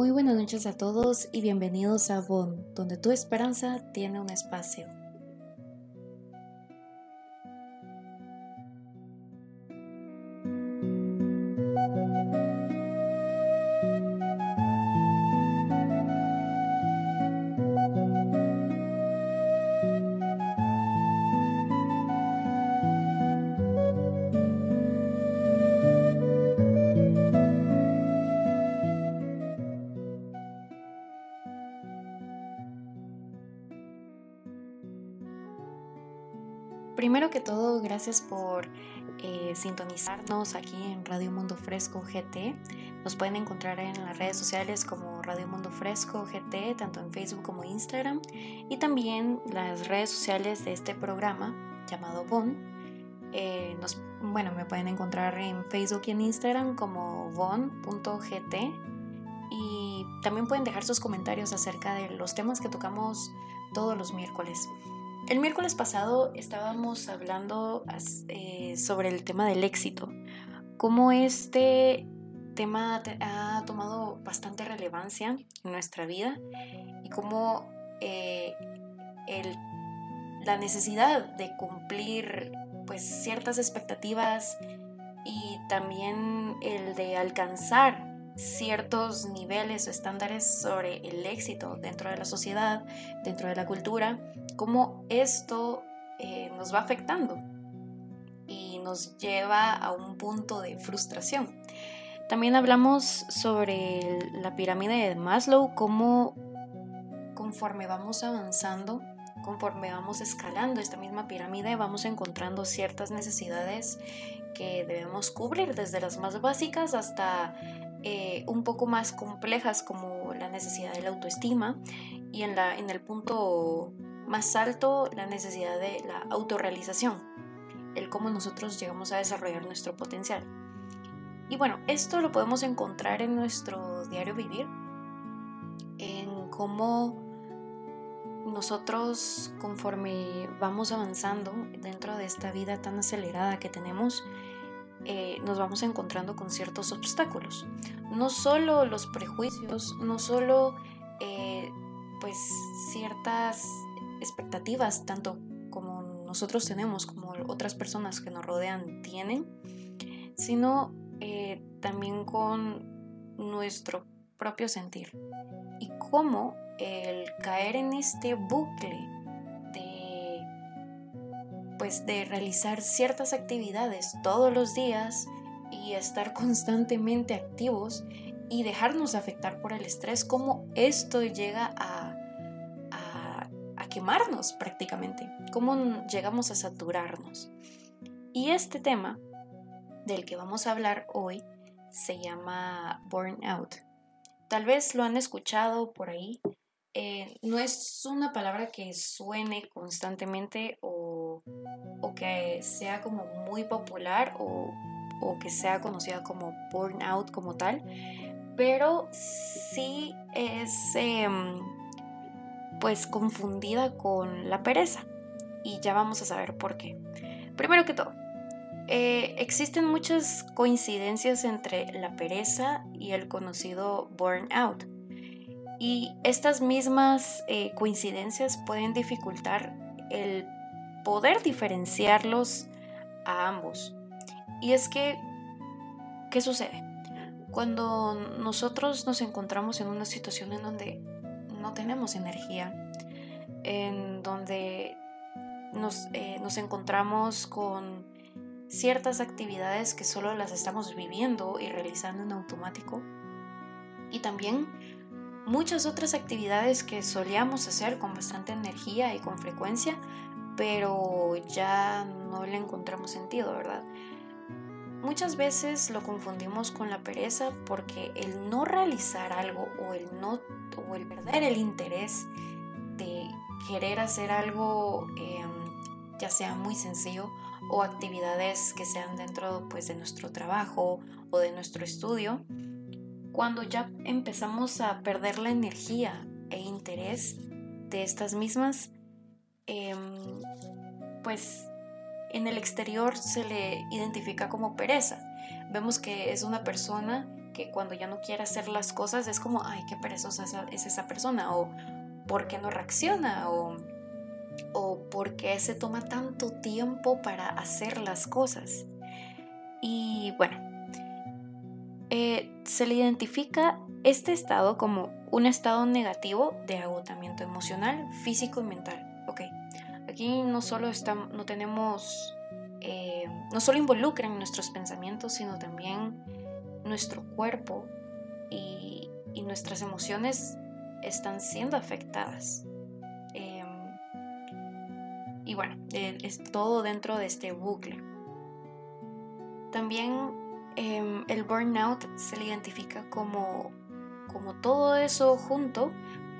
Muy buenas noches a todos y bienvenidos a Bon, donde tu esperanza tiene un espacio. Gracias por eh, sintonizarnos aquí en Radio Mundo Fresco GT. Nos pueden encontrar en las redes sociales como Radio Mundo Fresco GT, tanto en Facebook como Instagram, y también las redes sociales de este programa llamado BON. Eh, nos, bueno, me pueden encontrar en Facebook y en Instagram como bon.gt y también pueden dejar sus comentarios acerca de los temas que tocamos todos los miércoles. El miércoles pasado estábamos hablando eh, sobre el tema del éxito, cómo este tema ha tomado bastante relevancia en nuestra vida y cómo eh, la necesidad de cumplir pues ciertas expectativas y también el de alcanzar ciertos niveles o estándares sobre el éxito dentro de la sociedad, dentro de la cultura, cómo esto eh, nos va afectando y nos lleva a un punto de frustración. También hablamos sobre la pirámide de Maslow, cómo conforme vamos avanzando, conforme vamos escalando esta misma pirámide, vamos encontrando ciertas necesidades que debemos cubrir, desde las más básicas hasta eh, un poco más complejas como la necesidad de la autoestima y en, la, en el punto más alto la necesidad de la autorrealización, el cómo nosotros llegamos a desarrollar nuestro potencial. Y bueno, esto lo podemos encontrar en nuestro diario vivir, en cómo nosotros conforme vamos avanzando dentro de esta vida tan acelerada que tenemos, eh, nos vamos encontrando con ciertos obstáculos. No solo los prejuicios, no solo eh, pues ciertas expectativas, tanto como nosotros tenemos, como otras personas que nos rodean tienen, sino eh, también con nuestro propio sentir. Y cómo el caer en este bucle pues de realizar ciertas actividades todos los días y estar constantemente activos y dejarnos afectar por el estrés, cómo esto llega a, quemarnos prácticamente, cómo llegamos a saturarnos. Y este tema del que vamos a hablar hoy se llama burnout. Tal vez lo han escuchado por ahí. Eh, no es una palabra que suene constantemente o o, que sea como muy popular o, que sea conocida como burnout como tal, pero sí es em, pues confundida con la pereza y ya vamos a saber por qué. Primero que todo, eh, existen muchas coincidencias entre la pereza y el conocido burnout. Y estas mismas eh, coincidencias pueden dificultar el poder diferenciarlos a ambos. Y es que, ¿qué sucede? Cuando nosotros nos encontramos en una situación en donde no tenemos energía, en donde nos, eh, nos encontramos con ciertas actividades que solo las estamos viviendo y realizando en automático, y también muchas otras actividades que solíamos hacer con bastante energía y con frecuencia, pero ya no le encontramos sentido, ¿verdad? Muchas veces lo confundimos con la pereza porque el no realizar algo o el no o el perder el interés querer hacer algo em, ya sea muy sencillo o actividades que sean dentro pues, de nuestro trabajo o de nuestro estudio, cuando ya empezamos a perder la energía e interés de estas mismas, Em, pues en el exterior se le identifica como pereza. Vemos que es una persona que cuando ya no quiere hacer las cosas es como, ay, qué perezosa es esa persona, o por qué no reacciona, o, o por qué se toma tanto tiempo para hacer las cosas. Y bueno, eh, se le identifica este estado como un estado negativo de agotamiento emocional, físico y mental. Ok, aquí no solo estamos, no tenemos, eh, no solo involucran nuestros pensamientos, sino también nuestro cuerpo y, nuestras emociones están siendo afectadas. Em, y bueno, eh, es todo dentro de este bucle. También em, el burnout se le identifica como, como todo eso junto,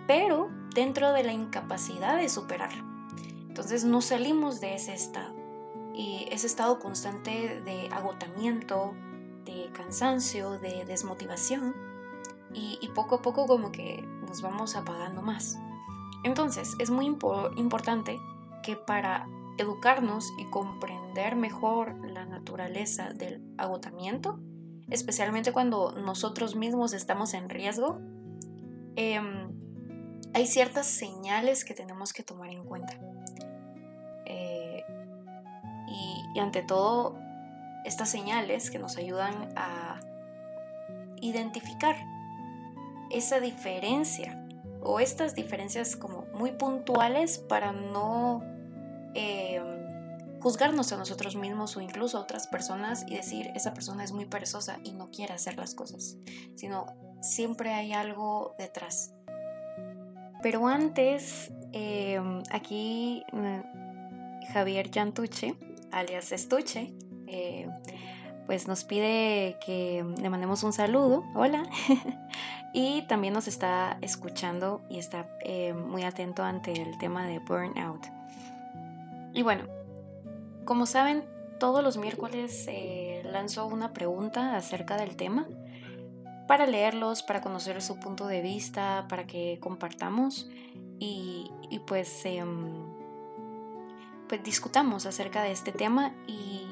pero dentro de la incapacidad de superarlo. Entonces no salimos de ese estado. Y ese estado constante de agotamiento, de cansancio, de desmotivación. Y, poco a poco como que nos vamos apagando más. Entonces es muy importante que para educarnos y comprender mejor la naturaleza del agotamiento, especialmente cuando nosotros mismos estamos en riesgo, em, hay ciertas señales que tenemos que tomar en cuenta. Eh, y, ante todo, estas señales que nos ayudan a identificar esa diferencia o estas diferencias como muy puntuales para no em, juzgarnos a nosotros mismos o incluso a otras personas y decir esa persona es muy perezosa y no quiere hacer las cosas, sino siempre hay algo detrás. Pero antes, em, aquí mm, Javier Yantuche, alias Estuche, eh, pues nos pide que le mandemos un saludo, hola, y también nos está escuchando y está eh, muy atento ante el tema de burnout. Y bueno, como saben, todos los miércoles eh, lanzo una pregunta acerca del tema para leerlos, para conocer su punto de vista, para que compartamos y, pues, em, pues discutamos acerca de este tema y,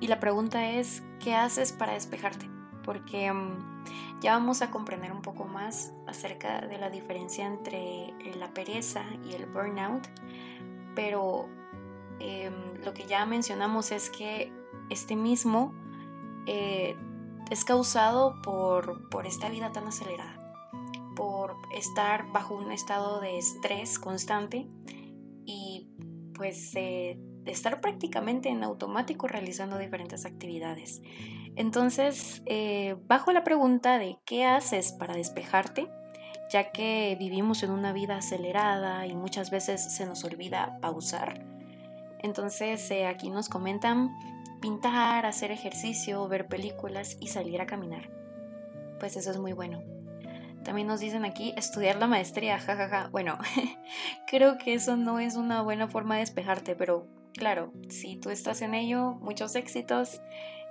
y, la pregunta es, ¿qué haces para despejarte? Porque em, ya vamos a comprender un poco más acerca de la diferencia entre la pereza y el burnout, pero Em, lo que ya mencionamos es que este mismo eh, es causado por, por esta vida tan acelerada, por estar bajo un estado de estrés constante y pues estar prácticamente en automático realizando diferentes actividades. Entonces, eh, bajo la pregunta de qué haces para despejarte, ya que vivimos en una vida acelerada y muchas veces se nos olvida pausar, entonces eh, aquí nos comentan pintar, hacer ejercicio, ver películas y salir a caminar. Pues eso es muy bueno. También nos dicen aquí estudiar la maestría, jajaja. Bueno, creo que eso no es una buena forma de despejarte, pero claro, si tú estás en ello, muchos éxitos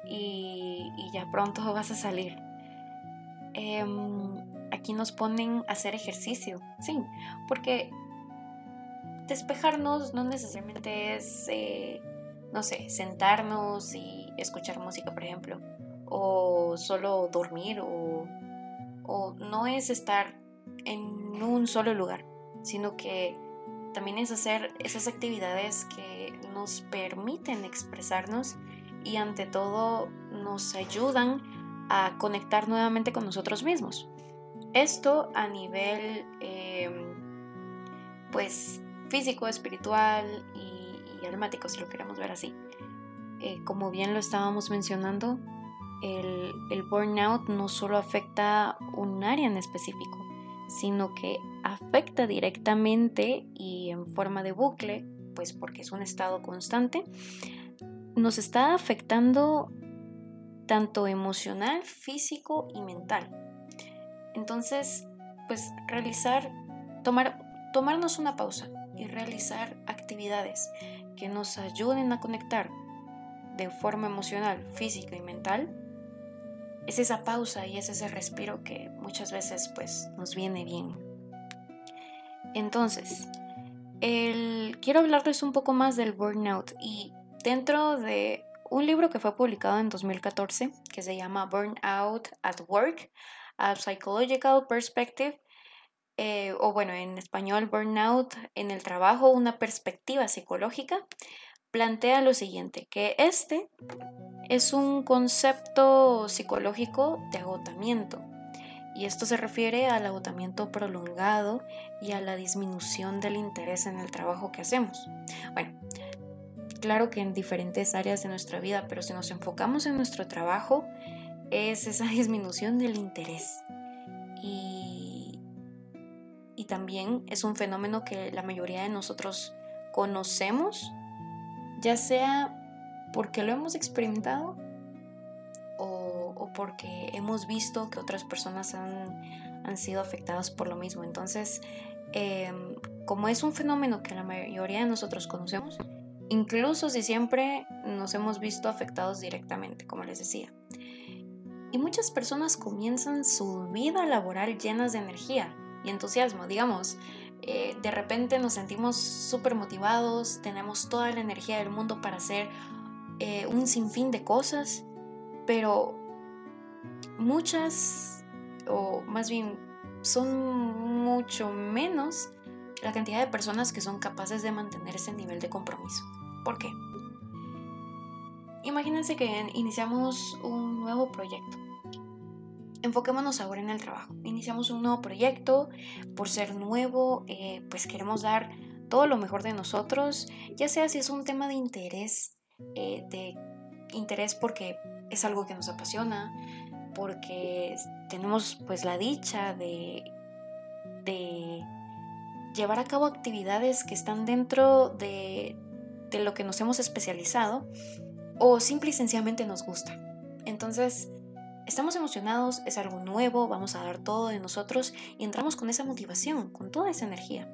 y, ya pronto vas a salir. Em, aquí nos ponen hacer ejercicio, sí, porque despejarnos no necesariamente es, eh, no sé, sentarnos y escuchar música, por ejemplo, o solo dormir, o, o no es estar en un solo lugar, sino que también es hacer esas actividades que nos permiten expresarnos y ante todo nos ayudan a conectar nuevamente con nosotros mismos. Esto a nivel, em, pues, físico, espiritual y, almático, si lo queremos ver así. Eh, como bien lo estábamos mencionando, el, el burnout no solo afecta un área en específico, sino que afecta directamente y en forma de bucle, pues porque es un estado constante, nos está afectando tanto emocional, físico y mental. Entonces, pues realizar, tomar, tomarnos una pausa, y realizar actividades que nos ayuden a conectar de forma emocional, física y mental, es esa pausa y es ese respiro que muchas veces pues nos viene bien. Entonces, quiero hablarles un poco más del burnout y dentro de un libro que fue publicado en 2014 que se llama Burnout at Work, a Psychological Perspective, eh, o bueno, en español, Burnout en el trabajo, una perspectiva psicológica, plantea lo siguiente, que este es un concepto psicológico de agotamiento. Y esto se refiere al agotamiento prolongado y a la disminución del interés en el trabajo que hacemos. Bueno, claro que en diferentes áreas de nuestra vida, pero si nos enfocamos en nuestro trabajo, es esa disminución del interés. Y, y también es un fenómeno que la mayoría de nosotros conocemos ya sea porque lo hemos experimentado o, porque hemos visto que otras personas han, han sido afectadas por lo mismo. Entonces, em, como es un fenómeno que la mayoría de nosotros conocemos, incluso si siempre nos hemos visto afectados directamente, como les decía. Y muchas personas comienzan su vida laboral llenas de energía y entusiasmo, digamos, eh, de repente nos sentimos súper motivados, tenemos toda la energía del mundo para hacer eh, un sinfín de cosas, pero muchas, o más bien son mucho menos la cantidad de personas que son capaces de mantener ese nivel de compromiso. ¿Por qué? Imagínense que iniciamos un nuevo proyecto enfoquémonos ahora en el trabajo. Iniciamos un nuevo proyecto, por ser nuevo, eh, pues queremos dar todo lo mejor de nosotros, ya sea si es un tema de interés, eh, de interés porque es algo que nos apasiona, porque tenemos pues la dicha de, de llevar a cabo actividades que están dentro de, de lo que nos hemos especializado, o simple y sencillamente nos gusta. Entonces, Estamos emocionados, es algo nuevo, vamos a dar todo de nosotros y entramos con esa motivación, con toda esa energía.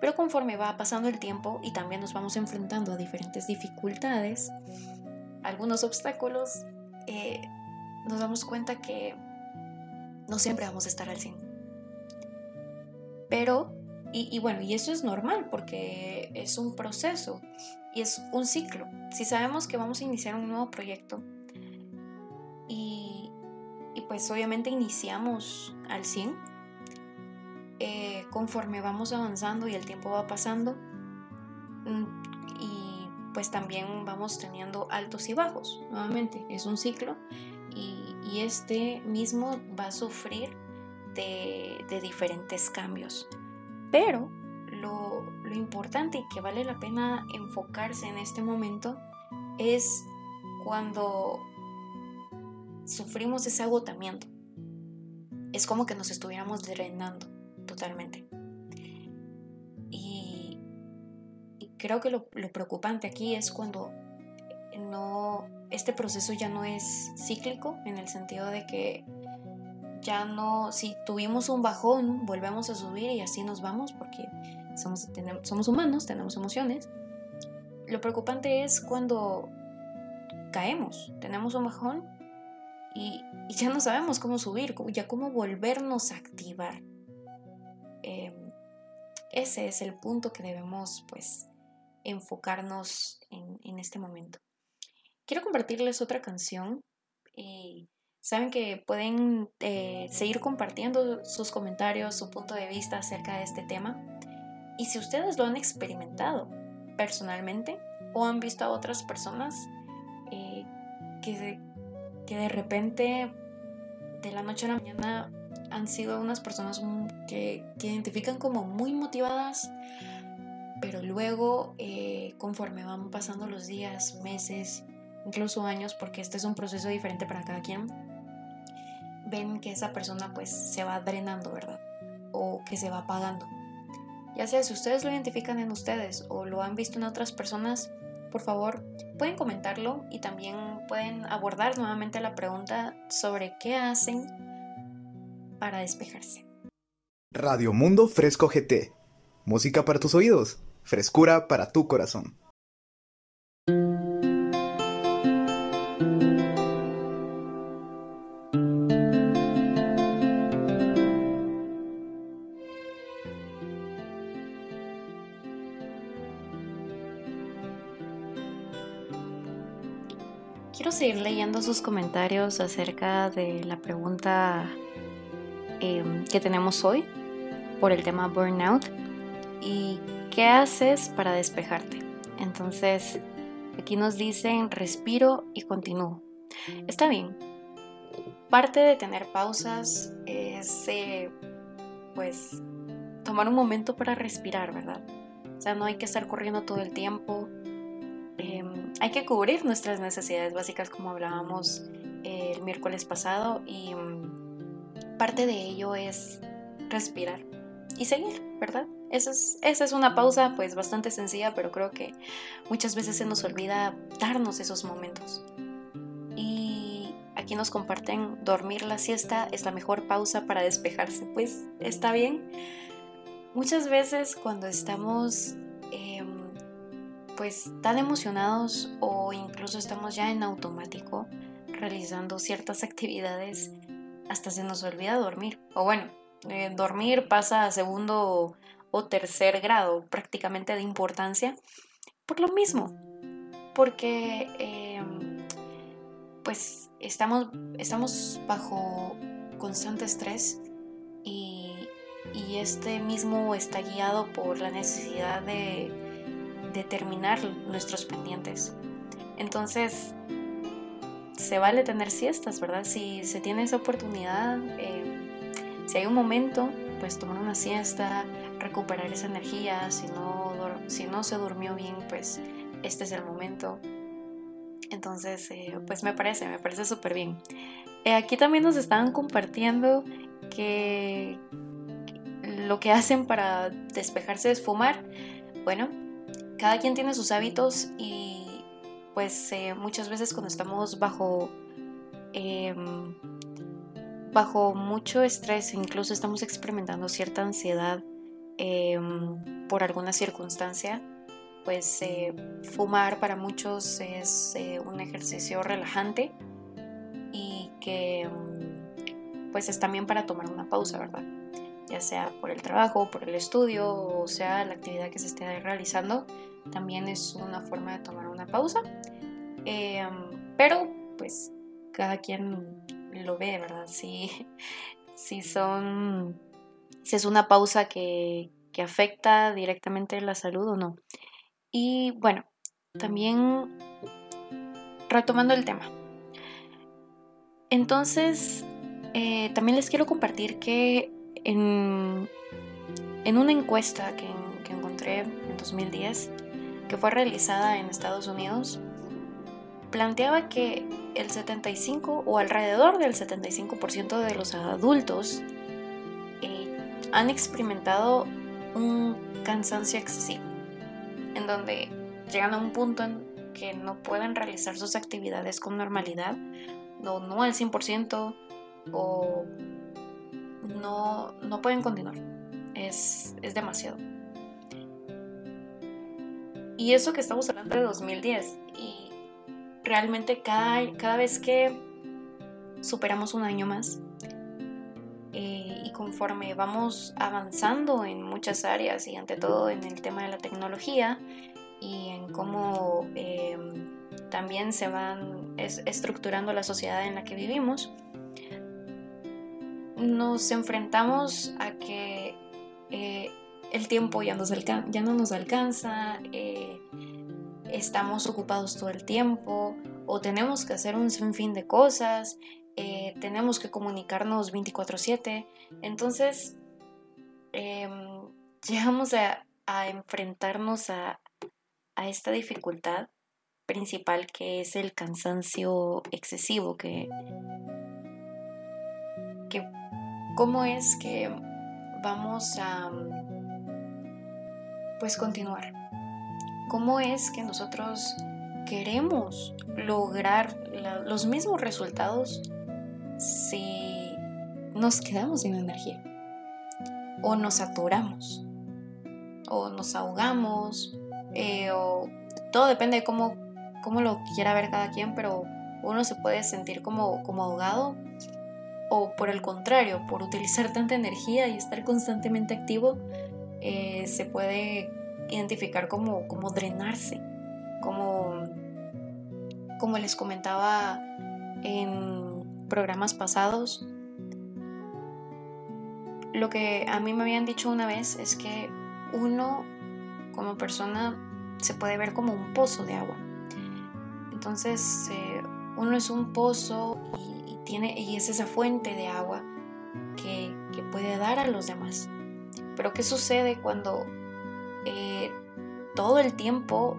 Pero conforme va pasando el tiempo y también nos vamos enfrentando a diferentes dificultades, algunos obstáculos, eh, nos damos cuenta que no siempre vamos a estar al 100. Pero, y, y bueno, y eso es normal porque es un proceso y es un ciclo. Si sabemos que vamos a iniciar un nuevo proyecto, pues obviamente iniciamos al 100. Eh, conforme vamos avanzando y el tiempo va pasando, mm, y pues también vamos teniendo altos y bajos. Nuevamente, es un ciclo y, este mismo va a sufrir de, diferentes cambios. Pero lo, lo importante y que vale la pena enfocarse en este momento es cuando sufrimos ese agotamiento. Es como que nos estuviéramos drenando totalmente. Y, creo que lo, preocupante aquí es cuando no, este proceso ya no es cíclico en el sentido de que ya no, si tuvimos un bajón, volvemos a subir y así nos vamos porque somos, humanos, tenemos emociones. Lo preocupante es cuando caemos, tenemos un bajón y, ya no sabemos cómo subir, ya cómo volvernos a activar. Em, ese es el punto que debemos pues enfocarnos en, este momento. Quiero compartirles otra canción. y saben que pueden eh, seguir compartiendo sus comentarios, su punto de vista acerca de este tema. Y si ustedes lo han experimentado personalmente o han visto a otras personas eh, que que de repente, de la noche a la mañana, han sido unas personas que, que identifican como muy motivadas, pero luego, eh, conforme van pasando los días, meses, incluso años, porque este es un proceso diferente para cada quien, ven que esa persona pues se va drenando, ¿verdad? O que se va apagando. Ya sea si ustedes lo identifican en ustedes o lo han visto en otras personas, por favor, pueden comentarlo y también pueden abordar nuevamente la pregunta sobre qué hacen para despejarse. Radio Mundo Fresco GT. Música para tus oídos, frescura para tu corazón. Sus comentarios acerca de la pregunta em, que tenemos hoy por el tema burnout y qué haces para despejarte. Entonces, aquí nos dicen respiro y continúo. Está bien. Parte de tener pausas es eh, pues tomar un momento para respirar, ¿verdad? O sea, no hay que estar corriendo todo el tiempo. Em, hay que cubrir nuestras necesidades básicas como hablábamos el miércoles pasado y mm, parte de ello es respirar y seguir, ¿verdad? Esa es, una pausa pues bastante sencilla, pero creo que muchas veces se nos olvida darnos esos momentos. Y aquí nos comparten, dormir la siesta es la mejor pausa para despejarse. Pues está bien. Muchas veces cuando estamos pues tan emocionados o incluso estamos ya en automático realizando ciertas actividades, hasta se nos olvida dormir. O bueno, eh, dormir pasa a segundo o tercer grado prácticamente de importancia por lo mismo, porque em, pues estamos, estamos bajo constante estrés y, y, este mismo está guiado por la necesidad de, de terminar nuestros pendientes. Entonces, se vale tener siestas, ¿verdad? Si se tiene esa oportunidad, eh, si hay un momento, pues tomar una siesta, recuperar esa energía, si no, si no se durmió bien, pues este es el momento. Entonces, eh, pues me parece, me parece súper bien. Eh, aquí también nos estaban compartiendo que lo que hacen para despejarse es fumar. Bueno, cada quien tiene sus hábitos y pues eh, muchas veces cuando estamos bajo em, bajo mucho estrés, incluso estamos experimentando cierta ansiedad em, por alguna circunstancia, pues eh, fumar para muchos es eh, un ejercicio relajante y que em, pues es también para tomar una pausa, ¿verdad? Ya sea por el trabajo, por el estudio o sea la actividad que se esté realizando, también es una forma de tomar una pausa. Em, pero pues cada quien lo ve, ¿verdad? Si, si son, si es una pausa que, que afecta directamente la salud o no. Y bueno, también retomando el tema. Entonces, eh, también les quiero compartir que en, una encuesta que, encontré en 2010, que fue realizada en Estados Unidos, planteaba que el 75 o alrededor del 75% de los adultos eh, han experimentado un cansancio excesivo, en donde llegan a un punto en que no pueden realizar sus actividades con normalidad, no, no al 100% o no, no pueden continuar. Es, es demasiado. Y eso que estamos hablando de 2010 y realmente cada, cada vez que superamos un año más eh, y conforme vamos avanzando en muchas áreas y ante todo en el tema de la tecnología y en cómo em, también se van estructurando la sociedad en la que vivimos, nos enfrentamos a que eh, el tiempo ya, nos ya no nos alcanza, eh, estamos ocupados todo el tiempo o tenemos que hacer un sinfín de cosas, eh, tenemos que comunicarnos 24/7. Entonces, em, llegamos a, enfrentarnos a, esta dificultad principal que es el cansancio excesivo, que, que cómo es que vamos a pues continuar cómo es que nosotros queremos lograr los mismos resultados si nos quedamos sin energía o nos aturamos o nos ahogamos eh, o todo depende de cómo, cómo, lo quiera ver cada quien pero uno se puede sentir como, como ahogado o por el contrario por utilizar tanta energía y estar constantemente activo eh, se puede identificar como, como drenarse, como como les comentaba en programas pasados, lo que a mí me habían dicho una vez es que uno como persona se puede ver como un pozo de agua. Entonces, eh, uno es un pozo y, y es esa fuente de agua que, puede dar a los demás. Pero ¿qué sucede cuando eh, todo el tiempo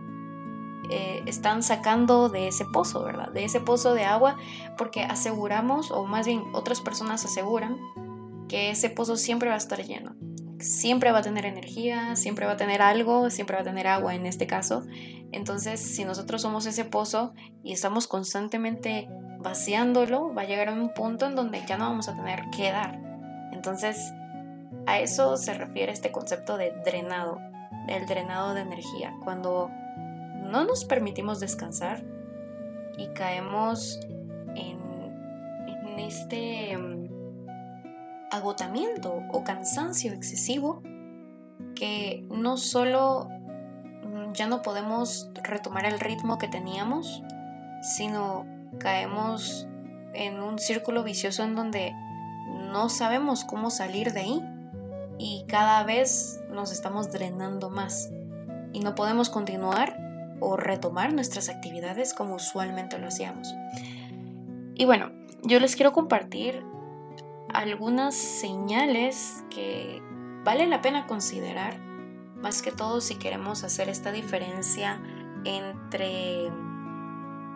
eh, están sacando de ese pozo, ¿verdad? De ese pozo de agua, porque aseguramos, o más bien otras personas aseguran, que ese pozo siempre va a estar lleno. Siempre va a tener energía, siempre va a tener algo, siempre va a tener agua en este caso. Entonces, si nosotros somos ese pozo y estamos constantemente vaciándolo, va a llegar a un punto en donde ya no vamos a tener que dar. Entonces, a eso se refiere este concepto de drenado, el drenado de energía. Cuando no nos permitimos descansar y caemos en, en este agotamiento o cansancio excesivo que no solo ya no podemos retomar el ritmo que teníamos, sino caemos en un círculo vicioso en donde no sabemos cómo salir de ahí y cada vez nos estamos drenando más y no podemos continuar o retomar nuestras actividades como usualmente lo hacíamos. Y bueno, yo les quiero compartir algunas señales que vale la pena considerar, más que todo si queremos hacer esta diferencia entre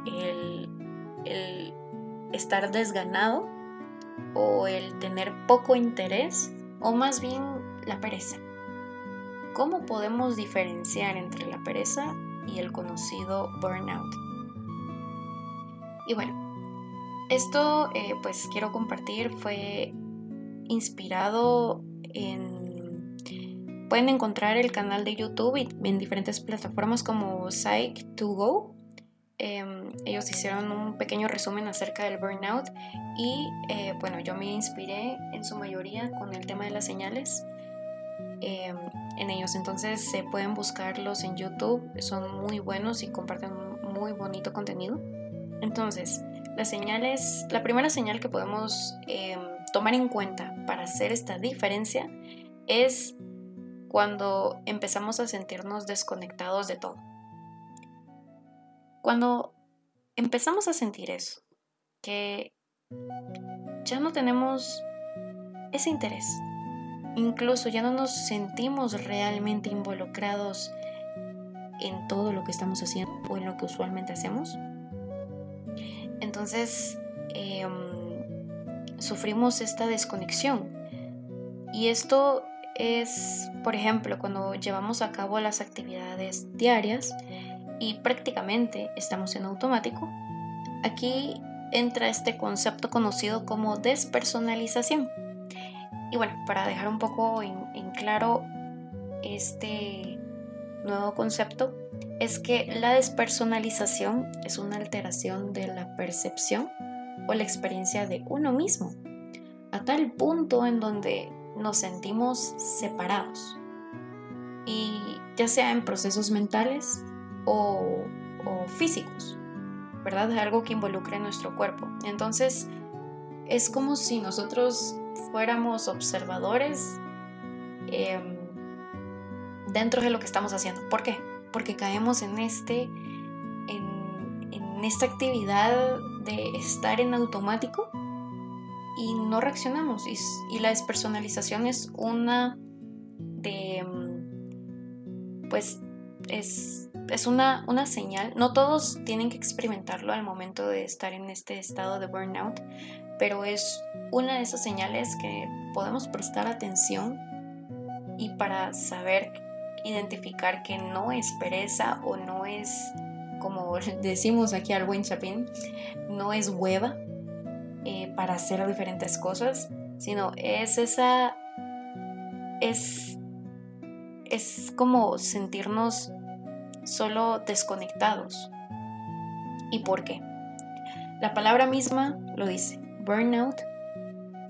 el, estar desganado o el tener poco interés o más bien la pereza. ¿Cómo podemos diferenciar entre la pereza y el conocido burnout? Y bueno, esto, eh, pues quiero compartir, fue inspirado en... Pueden encontrar el canal de YouTube en diferentes plataformas como Psych2Go. Em, ellos hicieron un pequeño resumen acerca del burnout y eh, bueno, yo me inspiré en su mayoría con el tema de las señales em, en ellos. Entonces se pueden buscarlos en YouTube, son muy buenos y comparten muy bonito contenido. Entonces, las señales, la primera señal que podemos em, tomar en cuenta para hacer esta diferencia es cuando empezamos a sentirnos desconectados de todo. Cuando empezamos a sentir eso, que ya no tenemos ese interés, incluso ya no nos sentimos realmente involucrados en todo lo que estamos haciendo o en lo que usualmente hacemos, entonces, em, sufrimos esta desconexión. Y esto es, por ejemplo, cuando llevamos a cabo las actividades diarias y prácticamente estamos en automático, aquí entra este concepto conocido como despersonalización. Y bueno, para dejar un poco en claro este nuevo concepto, es que la despersonalización es una alteración de la percepción o la experiencia de uno mismo, a tal punto en donde nos sentimos separados, y ya sea en procesos mentales o, físicos, ¿verdad? Es algo que involucra nuestro cuerpo. Entonces, es como si nosotros fuéramos observadores em, dentro de lo que estamos haciendo. ¿Por qué? porque caemos en, este, en, esta actividad de estar en automático y no reaccionamos. Y, la despersonalización es una de, mm, pues, es, es una, una, señal. No todos tienen que experimentarlo al momento de estar en este estado de burnout, pero es una de esas señales que podemos prestar atención y para saber identificar que no es pereza o no es, como decimos aquí al buen chapín, no es hueva eh, para hacer diferentes cosas, sino es esa, es, es como sentirnos solo desconectados. ¿Y por qué? La palabra misma lo dice, burnout.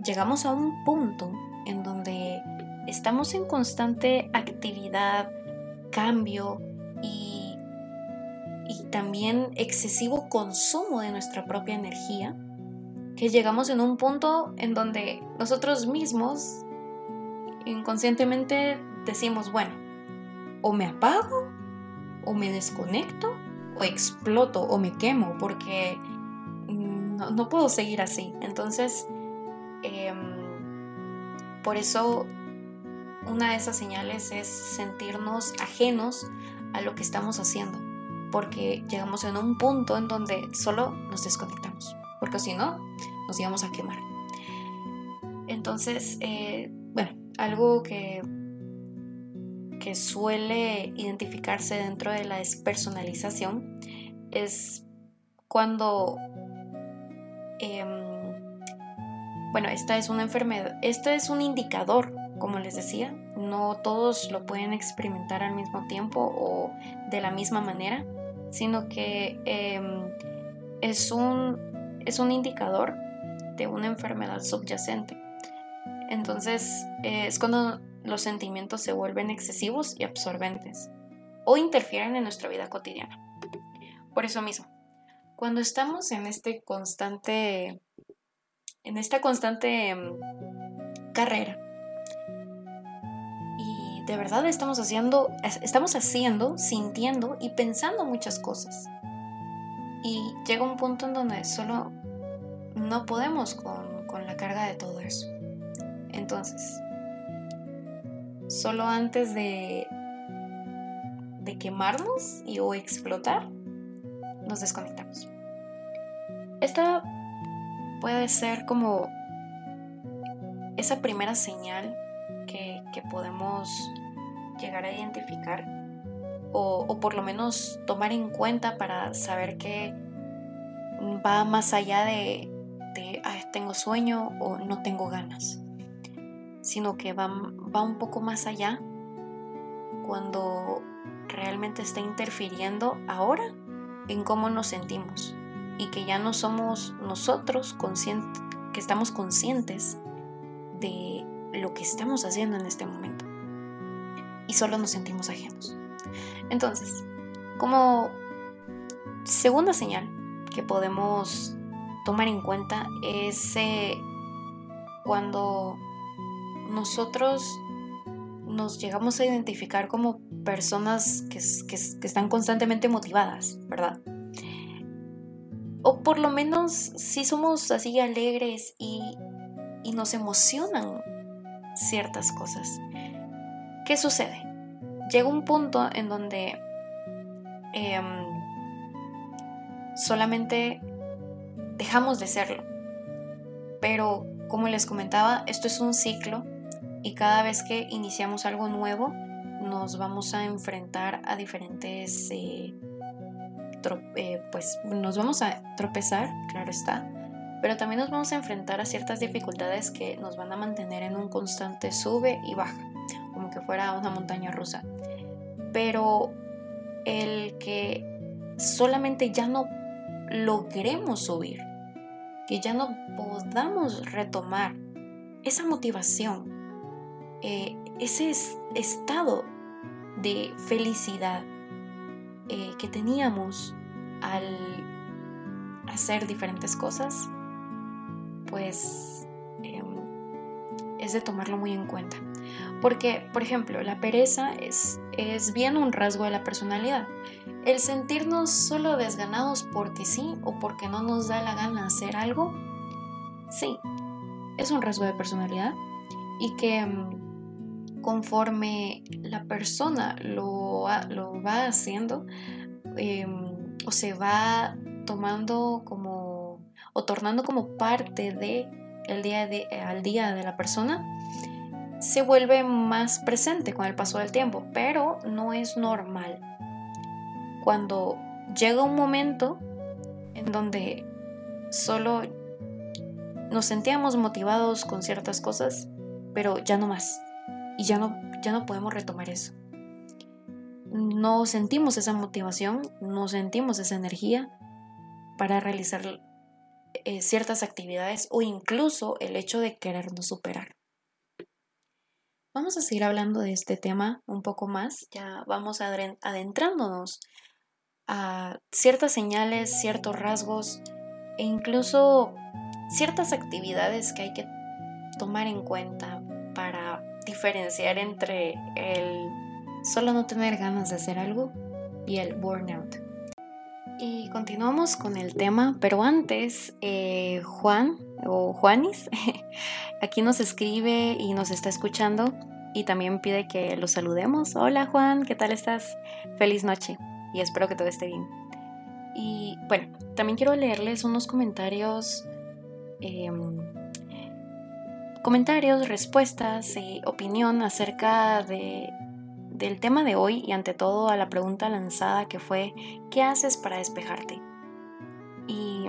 Llegamos a un punto en donde estamos en constante actividad, cambio y y también excesivo consumo de nuestra propia energía, que llegamos en un punto en donde nosotros mismos inconscientemente decimos, bueno, o me apago, o me desconecto, o exploto, o me quemo, porque no, puedo seguir así. Entonces, em, por eso una de esas señales es sentirnos ajenos a lo que estamos haciendo, porque llegamos en un punto en donde solo nos desconectamos, porque si no, nos íbamos a quemar. Entonces, eh, bueno, algo que, que suele identificarse dentro de la despersonalización es cuando em, bueno, esta es una enfermedad, este es un indicador como les decía, no todos lo pueden experimentar al mismo tiempo o de la misma manera, sino que em, es, un, es un indicador de una enfermedad subyacente. Entonces eh, es cuando los sentimientos se vuelven excesivos y absorbentes o interfieren en nuestra vida cotidiana. Por eso mismo, cuando estamos en este constante, en esta constante em, carrera de verdad estamos haciendo, estamos haciendo, sintiendo y pensando muchas cosas. Y llega un punto en donde solo no podemos con, con la carga de todo eso. Entonces, solo antes de, de quemarnos y o explotar, nos desconectamos. Esta puede ser como esa primera señal que, podemos llegar a identificar o, por lo menos tomar en cuenta para saber que va más allá de, tengo sueño o no tengo ganas, sino que va, va un poco más allá cuando realmente está interfiriendo ahora en cómo nos sentimos y que ya no somos nosotros que estamos conscientes de lo que estamos haciendo en este momento. Y solo nos sentimos ajenos. Entonces, como segunda señal que podemos tomar en cuenta es eh, cuando nosotros nos llegamos a identificar como personas que, están constantemente motivadas, ¿verdad? O por lo menos si somos así alegres y, y nos emocionan ciertas cosas. ¿Qué sucede? Llega un punto en donde em, solamente dejamos de serlo. Pero como les comentaba, esto es un ciclo y cada vez que iniciamos algo nuevo nos vamos a enfrentar a diferentes... Eh, eh, pues nos vamos a tropezar, claro está, pero también nos vamos a enfrentar a ciertas dificultades que nos van a mantener en un constante sube y baja, como que fuera una montaña rusa. Pero el que solamente ya no logremos subir, que ya no podamos retomar esa motivación, eh, ese estado de felicidad eh, que teníamos al hacer diferentes cosas, pues em, es de tomarlo muy en cuenta. Porque, por ejemplo, la pereza es, es bien un rasgo de la personalidad. El sentirnos solo desganados porque sí o porque no nos da la gana hacer algo, sí, es un rasgo de personalidad y que em, conforme la persona lo, lo va haciendo em, o se va tomando como o tornando como parte de el día de, al día de la persona, se vuelve más presente con el paso del tiempo, pero no es normal. Cuando llega un momento en donde solo nos sentíamos motivados con ciertas cosas, pero ya no más. Y ya no, ya no podemos retomar eso. No sentimos esa motivación, no sentimos esa energía para realizar eh, ciertas actividades o incluso el hecho de querernos superar. Vamos a seguir hablando de este tema un poco más, ya vamos adentrándonos a ciertas señales, ciertos rasgos e incluso ciertas actividades que hay que tomar en cuenta para diferenciar entre el solo no tener ganas de hacer algo y el burnout. Y continuamos con el tema, pero antes, eh, Juan o Juanis, aquí nos escribe y nos está escuchando y también pide que lo saludemos. Hola Juan, ¿qué tal estás? Feliz noche y espero que todo esté bien. Y bueno, también quiero leerles unos comentarios, em, comentarios, respuestas y opinión acerca de del tema de hoy y ante todo a la pregunta lanzada que fue ¿qué haces para despejarte? Y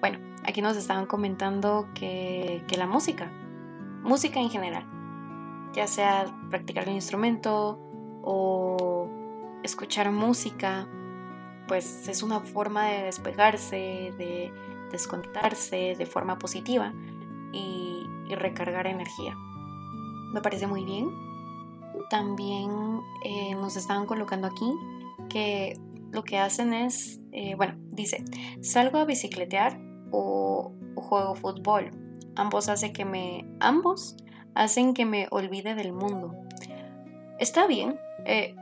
bueno, aquí nos estaban comentando que, que la música, música en general, ya sea practicar el instrumento o escuchar música, pues es una forma de despejarse, de desconectarse de forma positiva y, y recargar energía. Me parece muy bien también eh, nos estaban colocando aquí que lo que hacen es, eh, bueno, dice, salgo a bicicletear o, juego fútbol. Ambos, hace que me, ambos hacen que me olvide del mundo. Está bien. Eh,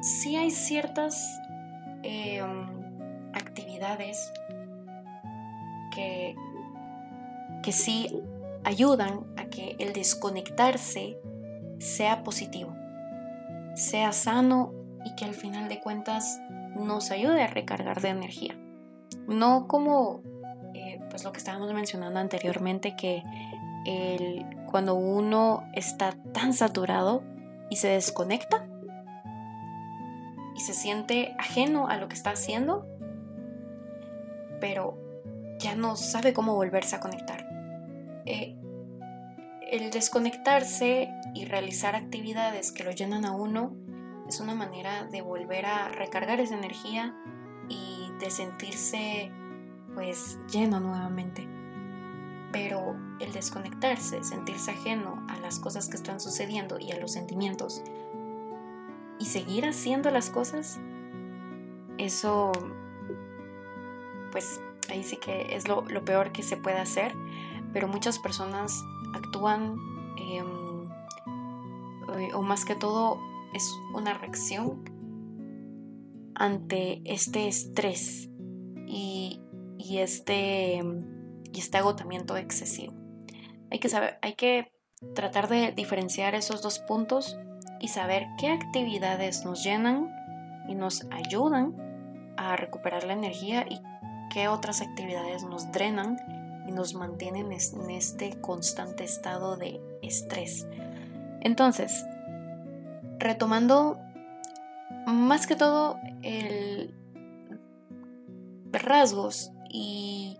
sí hay ciertas em, actividades que, que sí ayudan a que el desconectarse sea positivo, sea sano y que al final de cuentas nos ayude a recargar de energía. No como eh, pues lo que estábamos mencionando anteriormente, que el, cuando uno está tan saturado y se desconecta y se siente ajeno a lo que está haciendo, pero ya no sabe cómo volverse a conectar. Eh, el desconectarse y realizar actividades que lo llenan a uno es una manera de volver a recargar esa energía y de sentirse pues lleno nuevamente. Pero el desconectarse, sentirse ajeno a las cosas que están sucediendo y a los sentimientos y seguir haciendo las cosas, eso pues ahí sí que es lo, lo peor que se puede hacer, pero muchas personas actúan em, eh, o más que todo es una reacción ante este estrés y, este, y este agotamiento excesivo. Hay que saber, hay que tratar de diferenciar esos dos puntos y saber qué actividades nos llenan y nos ayudan a recuperar la energía y qué otras actividades nos drenan y nos mantienen en este constante estado de estrés. Entonces, retomando más que todo el rasgos y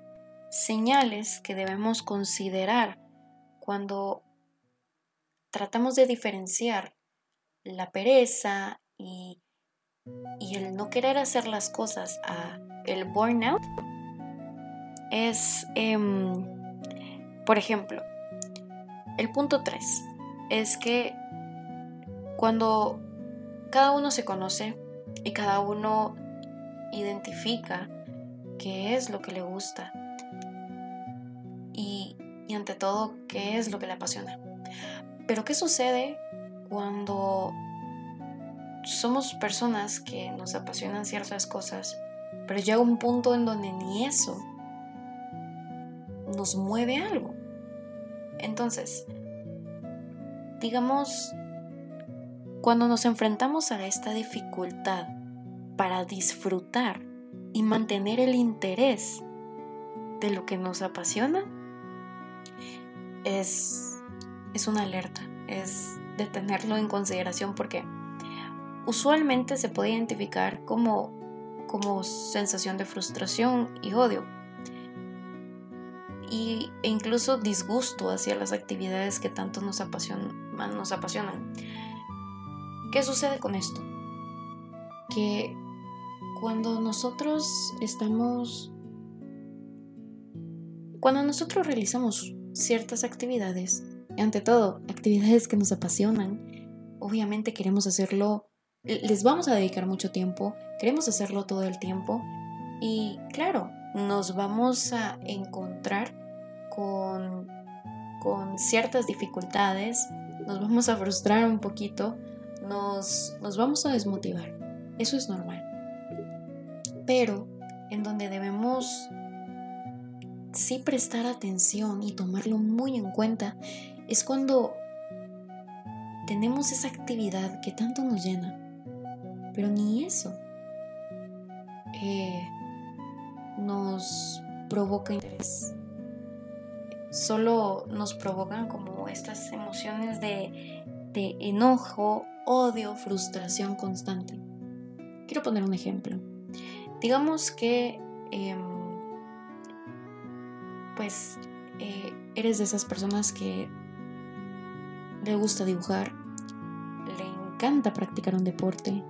señales que debemos considerar cuando tratamos de diferenciar la pereza y, y el no querer hacer las cosas a el burnout es, em, por ejemplo, el punto 3 es que cuando cada uno se conoce y cada uno identifica qué es lo que le gusta y, y ante todo qué es lo que le apasiona. Pero ¿qué sucede cuando somos personas que nos apasionan ciertas cosas, pero llega un punto en donde ni eso nos mueve algo. Entonces, digamos, cuando nos enfrentamos a esta dificultad para disfrutar y mantener el interés de lo que nos apasiona, es, es una alerta, es de tenerlo en consideración porque usualmente se puede identificar como, como sensación de frustración y odio, y, e incluso disgusto hacia las actividades que tanto nos apasionan, nos apasionan. ¿Qué sucede con esto? Que cuando nosotros estamos... Cuando nosotros realizamos ciertas actividades, ante todo, actividades que nos apasionan, obviamente queremos hacerlo les vamos a dedicar mucho tiempo, queremos hacerlo todo el tiempo y claro, nos vamos a encontrar con, con ciertas dificultades, nos vamos a frustrar un poquito, nos, nos vamos a desmotivar. Eso es normal. Pero en donde debemos sí prestar atención y tomarlo muy en cuenta es cuando tenemos esa actividad que tanto nos llena, pero ni eso eh, nos provoca interés. Solo nos provocan como estas emociones de, de enojo, odio, frustración constante. Quiero poner un ejemplo. Digamos que em, pues eh, eres de esas personas que le gusta dibujar, le encanta practicar un deporte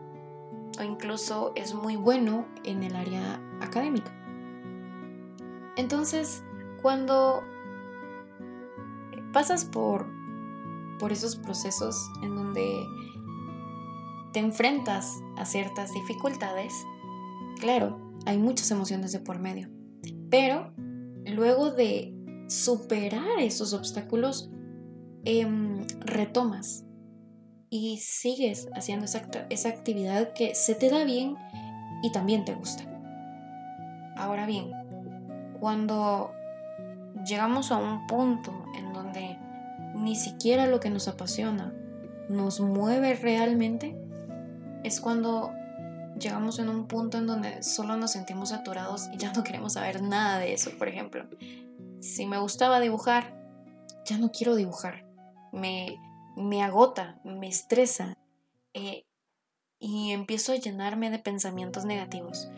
o incluso es muy bueno en el área académica. Entonces, cuando pasas por, por esos procesos en donde te enfrentas a ciertas dificultades, claro, hay muchas emociones de por medio, pero luego de superar esos obstáculos, em, retomas y sigues haciendo esa, esa actividad que se te da bien y también te gusta. Ahora bien, cuando llegamos a un punto ni siquiera lo que nos apasiona nos mueve realmente, es cuando llegamos en un punto en donde solo nos sentimos saturados y ya no queremos saber nada de eso. Por ejemplo, si me gustaba dibujar, ya no quiero dibujar. Me, me agota, me estresa eh, y empiezo a llenarme de pensamientos negativos,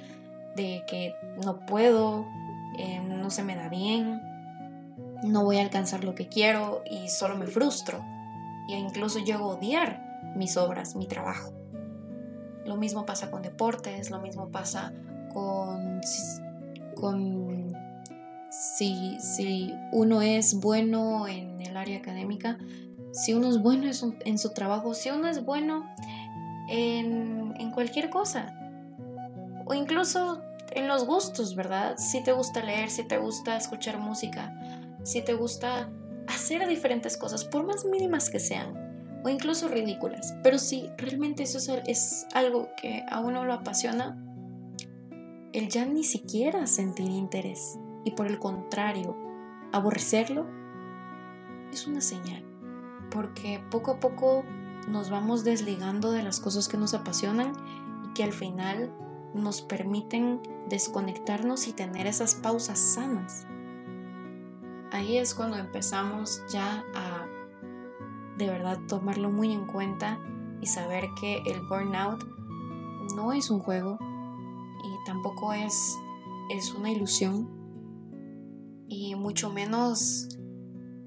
de que no puedo, eh, no se me da bien, no voy a alcanzar lo que quiero y solo me frustro. E incluso llego a odiar mis obras, mi trabajo. Lo mismo pasa con deportes, lo mismo pasa con, con si, si uno es bueno en el área académica, si uno es bueno en su, trabajo, si uno es bueno en, en cualquier cosa, o incluso en los gustos, ¿verdad? Si te gusta leer, si te gusta escuchar música, si te gusta hacer diferentes cosas, por más mínimas que sean o incluso ridículas. Pero si realmente eso es algo que a uno lo apasiona, el ya ni siquiera sentir interés y por el contrario, aborrecerlo, es una señal. Porque poco a poco nos vamos desligando de las cosas que nos apasionan y que al final nos permiten desconectarnos y tener esas pausas sanas. Ahí es cuando empezamos ya a de verdad tomarlo muy en cuenta y saber que el burnout no es un juego y tampoco es, es una ilusión y mucho menos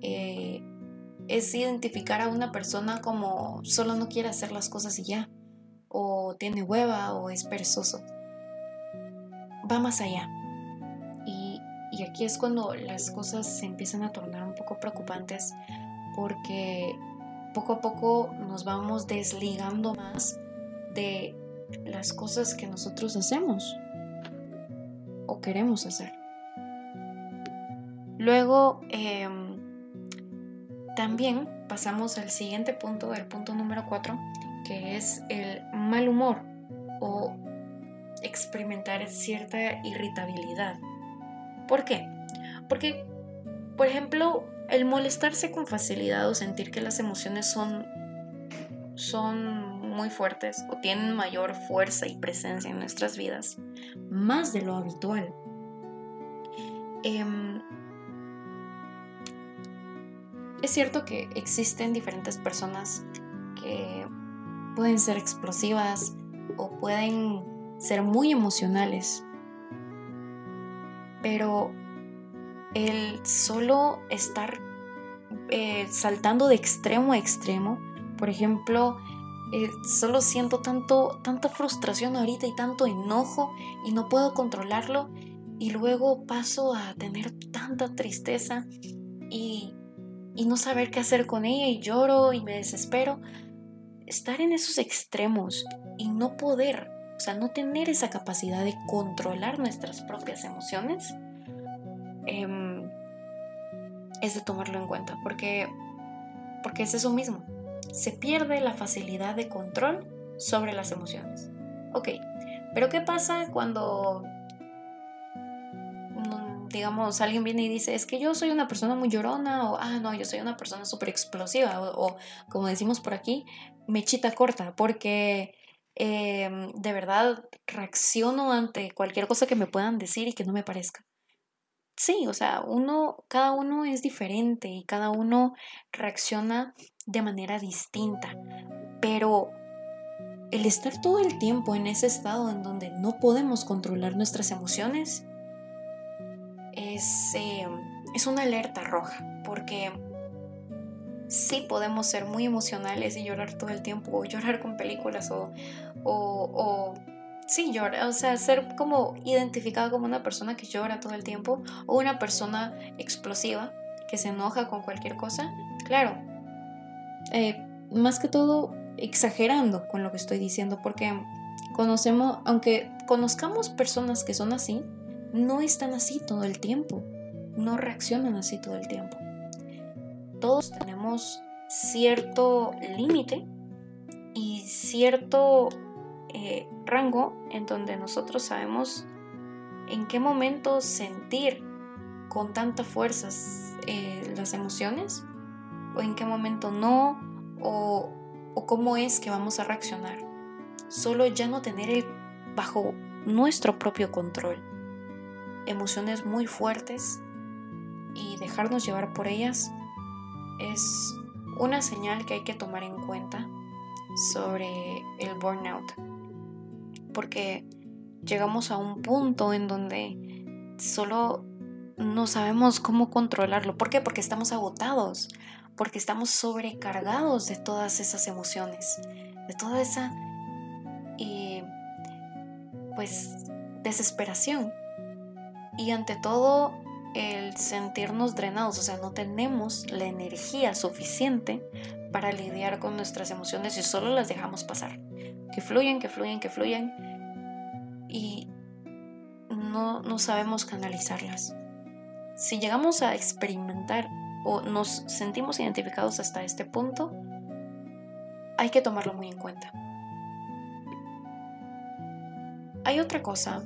eh, es identificar a una persona como solo no quiere hacer las cosas y ya, o tiene hueva o es perezoso. Va más allá. Y, aquí es cuando las cosas se empiezan a tornar un poco preocupantes porque poco a poco nos vamos desligando más de las cosas que nosotros hacemos o queremos hacer. Luego, em, también pasamos al siguiente punto, el punto número 4, que es el mal humor o experimentar cierta irritabilidad. ¿Por qué? Porque, por ejemplo, el molestarse con facilidad o sentir que las emociones son, son muy fuertes o tienen mayor fuerza y presencia en nuestras vidas, más de lo habitual. Em, es cierto que existen diferentes personas que pueden ser explosivas o pueden ser muy emocionales, pero el solo estar eh, saltando de extremo a extremo, por ejemplo, eh, solo siento tanto, tanta frustración ahorita y tanto enojo y no puedo controlarlo y luego paso a tener tanta tristeza y, y no saber qué hacer con ella y lloro y me desespero. estar en esos extremos y no poder, o sea, no tener esa capacidad de controlar nuestras propias emociones, em, es de tomarlo en cuenta, porque, porque es eso mismo. Se pierde la facilidad de control sobre las emociones. Ok, pero ¿qué pasa cuando digamos, alguien viene y dice, es que yo soy una persona muy llorona, o, ah, no, yo soy una persona súper explosiva, o, como decimos por aquí, mechita corta, porque em, de verdad reacciono ante cualquier cosa que me puedan decir y que no me parezca. Sí, o sea, uno, cada uno es diferente y cada uno reacciona de manera distinta, pero el estar todo el tiempo en ese estado en donde no podemos controlar nuestras emociones es, em, es una alerta roja, porque sí podemos ser muy emocionales y llorar todo el tiempo, o llorar con películas, o, o, sí, llorar, o sea, ser como identificado como una persona que llora todo el tiempo, o una persona explosiva que se enoja con cualquier cosa. Claro, eh, más que todo exagerando con lo que estoy diciendo, porque conocemos, aunque conozcamos personas que son así, no están así todo el tiempo, no reaccionan así todo el tiempo. Todos tenemos cierto límite y cierto eh, rango en donde nosotros sabemos en qué momento sentir con tanta fuerza eh, las emociones o en qué momento no o, o cómo es que vamos a reaccionar. Solo ya no tener el bajo nuestro propio control emociones muy fuertes y dejarnos llevar por ellas es una señal que hay que tomar en cuenta sobre el burnout. Porque llegamos a un punto en donde solo no sabemos cómo controlarlo. ¿Por qué? Porque estamos agotados, porque estamos sobrecargados de todas esas emociones, de toda esa y pues desesperación y ante todo el sentirnos drenados, o sea, no tenemos la energía suficiente para lidiar con nuestras emociones y solo las dejamos pasar. Que fluyen, que fluyen, que fluyen y no, no sabemos canalizarlas. Si llegamos a experimentar o nos sentimos identificados hasta este punto, hay que tomarlo muy en cuenta. Hay otra cosa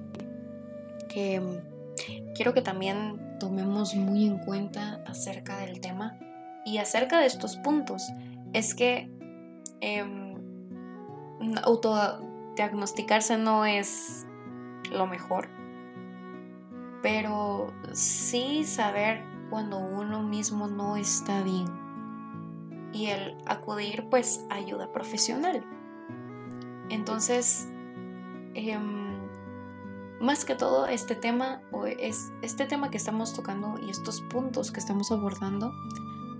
que quiero que también tomemos muy en cuenta acerca del tema y acerca de estos puntos. Es que eh, autodiagnosticarse no es lo mejor, pero sí saber cuando uno mismo no está bien y el acudir pues ayuda profesional. Entonces, eh, más que todo este tema o es este tema que estamos tocando y estos puntos que estamos abordando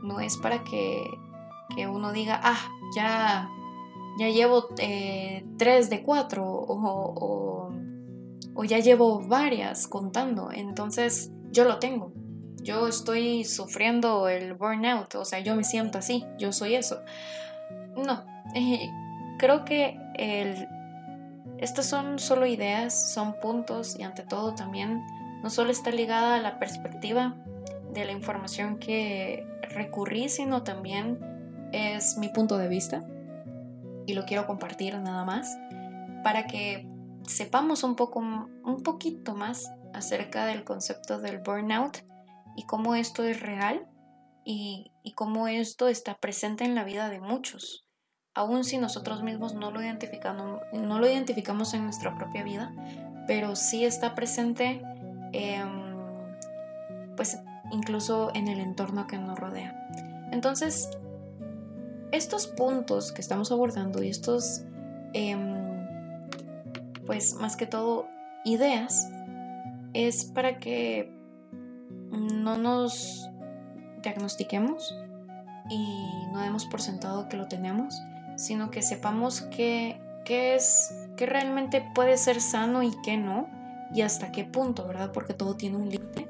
no es para que, uno diga ah ya ya llevo eh, tres de cuatro o, o, ya llevo varias contando. Entonces yo lo tengo. Yo estoy sufriendo el burnout o sea yo me siento así yo soy eso. No eh, creo que el estas son solo ideas, son puntos y ante todo también no solo está ligada a la perspectiva de la información que recurrí, sino también es mi punto de vista y lo quiero compartir nada más para que sepamos un poco un poquito más acerca del concepto del burnout y cómo esto es real y, y cómo esto está presente en la vida de muchos aun si nosotros mismos no lo, identificamos, no lo identificamos en nuestra propia vida, pero sí está presente em, pues incluso en el entorno que nos rodea. Entonces, estos puntos que estamos abordando y estos, em, pues más que todo, ideas, es para que no nos diagnostiquemos y no demos por sentado que lo tenemos, sino que sepamos qué, es, qué realmente puede ser sano y qué no, y hasta qué punto, ¿verdad? Porque todo tiene un límite.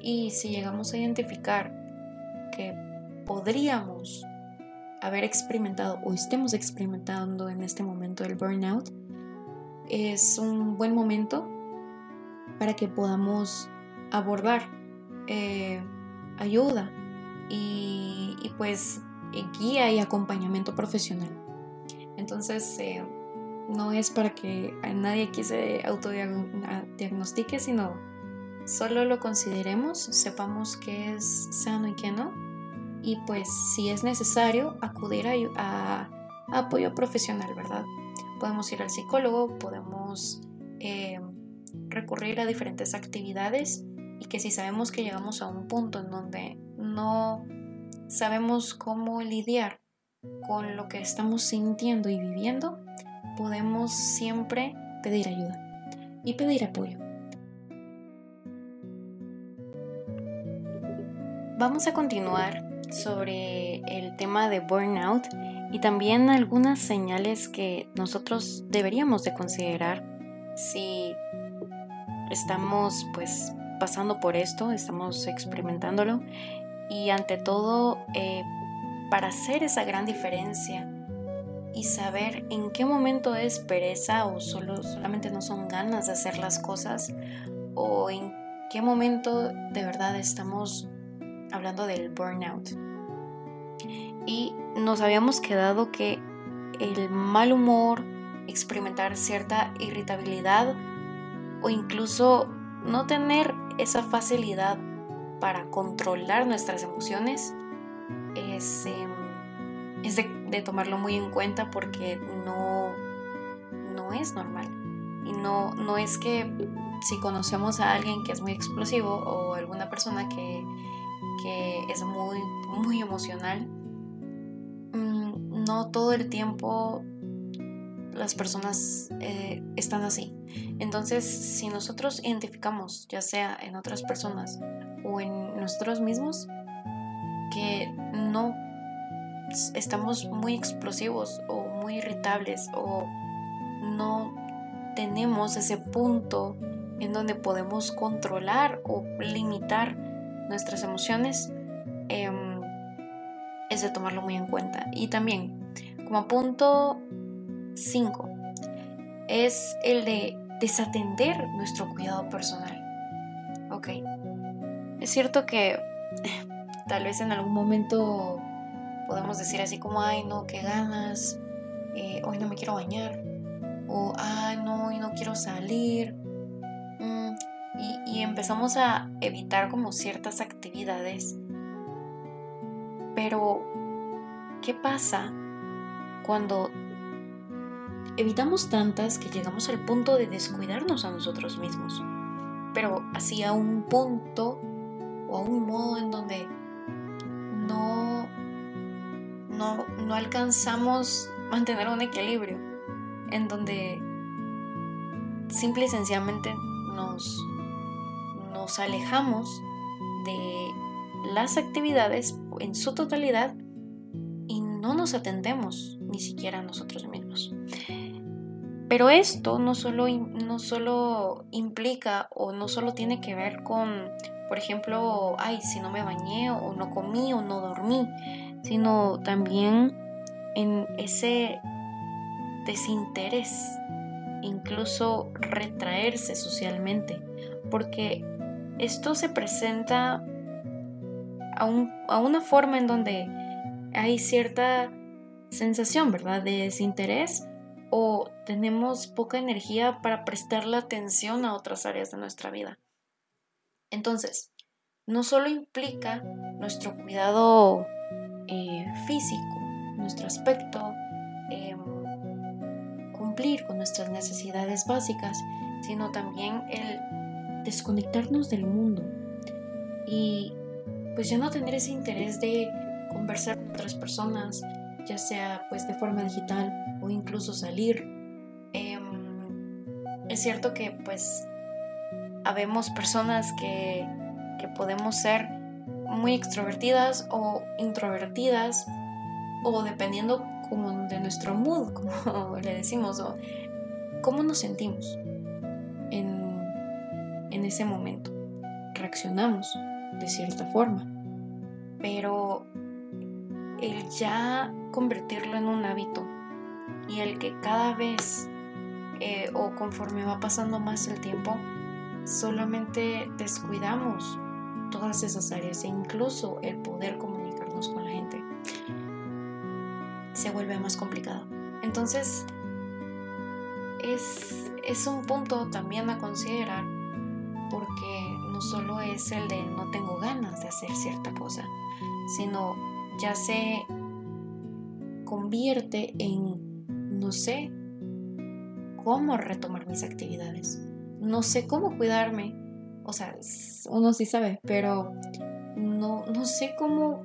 Y si llegamos a identificar que podríamos haber experimentado o estemos experimentando en este momento el burnout, es un buen momento para que podamos abordar eh, ayuda y, pues guía y acompañamiento profesional. Entonces, eh, no es para que nadie aquí se autodiagnostique, sino solo lo consideremos, sepamos qué es sano y qué no, y pues si es necesario acudir a, apoyo profesional, ¿verdad? Podemos ir al psicólogo, podemos eh, recurrir a diferentes actividades y que si sabemos que llegamos a un punto en donde no sabemos cómo lidiar con lo que estamos sintiendo y viviendo, podemos siempre pedir ayuda y pedir apoyo. Vamos a continuar sobre el tema de burnout y también algunas señales que nosotros deberíamos de considerar si estamos pues pasando por esto, estamos experimentándolo y ante todo eh, para hacer esa gran diferencia y saber en qué momento es pereza o solo, solamente no son ganas de hacer las cosas o en qué momento de verdad estamos hablando del burnout. Y nos habíamos quedado que el mal humor, experimentar cierta irritabilidad o incluso no tener esa facilidad para controlar nuestras emociones es, em, es de, tomarlo muy en cuenta porque no, no es normal. Y no, no es que si conocemos a alguien que es muy explosivo o alguna persona que, que es muy, muy emocional, mm, no todo el tiempo las personas eh, están así. Entonces, si nosotros identificamos, ya sea en otras personas o en nosotros mismos, que no estamos muy explosivos o muy irritables o no tenemos ese punto en donde podemos controlar o limitar nuestras emociones, em, es de tomarlo muy en cuenta. Y también, como punto 5, es el de desatender nuestro cuidado personal. Ok. Es cierto que tal vez en algún momento podemos decir así como, ay no, qué ganas, eh, hoy no me quiero bañar, o ay no, hoy no quiero salir. Mm, y, y empezamos a evitar como ciertas actividades. Pero, ¿qué pasa cuando evitamos tantas que llegamos al punto de descuidarnos a nosotros mismos? Pero así a un punto o un modo en donde no, no, no alcanzamos mantener un equilibrio, en donde simple y sencillamente nos, nos alejamos de las actividades en su totalidad y no nos atendemos ni siquiera a nosotros mismos. Pero esto no solo, no solo implica o no solo tiene que ver con por ejemplo, ay, si no me bañé o no comí o no dormí, sino también en ese desinterés, incluso retraerse socialmente, porque esto se presenta a, a una forma en donde hay cierta sensación, ¿verdad?, de desinterés o tenemos poca energía para prestarle atención a otras áreas de nuestra vida. Entonces, no solo implica nuestro cuidado eh, físico, nuestro aspecto, em, cumplir con nuestras necesidades básicas, sino también el desconectarnos del mundo y pues ya no tener ese interés de conversar con otras personas, ya sea pues de forma digital o incluso salir. Em, es cierto que pues habemos personas que, podemos ser muy extrovertidas o introvertidas o dependiendo como de nuestro mood, como le decimos, o cómo nos sentimos en, en ese momento. Reaccionamos de cierta forma, pero el ya convertirlo en un hábito y el que cada vez eh, o conforme va pasando más el tiempo, solamente descuidamos todas esas áreas e incluso el poder comunicarnos con la gente se vuelve más complicado. Entonces, es, es un punto también a considerar porque no solo es el de no tengo ganas de hacer cierta cosa, sino ya se convierte en no sé cómo retomar mis actividades, no sé cómo cuidarme, o sea, uno sí sabe, pero no, no sé cómo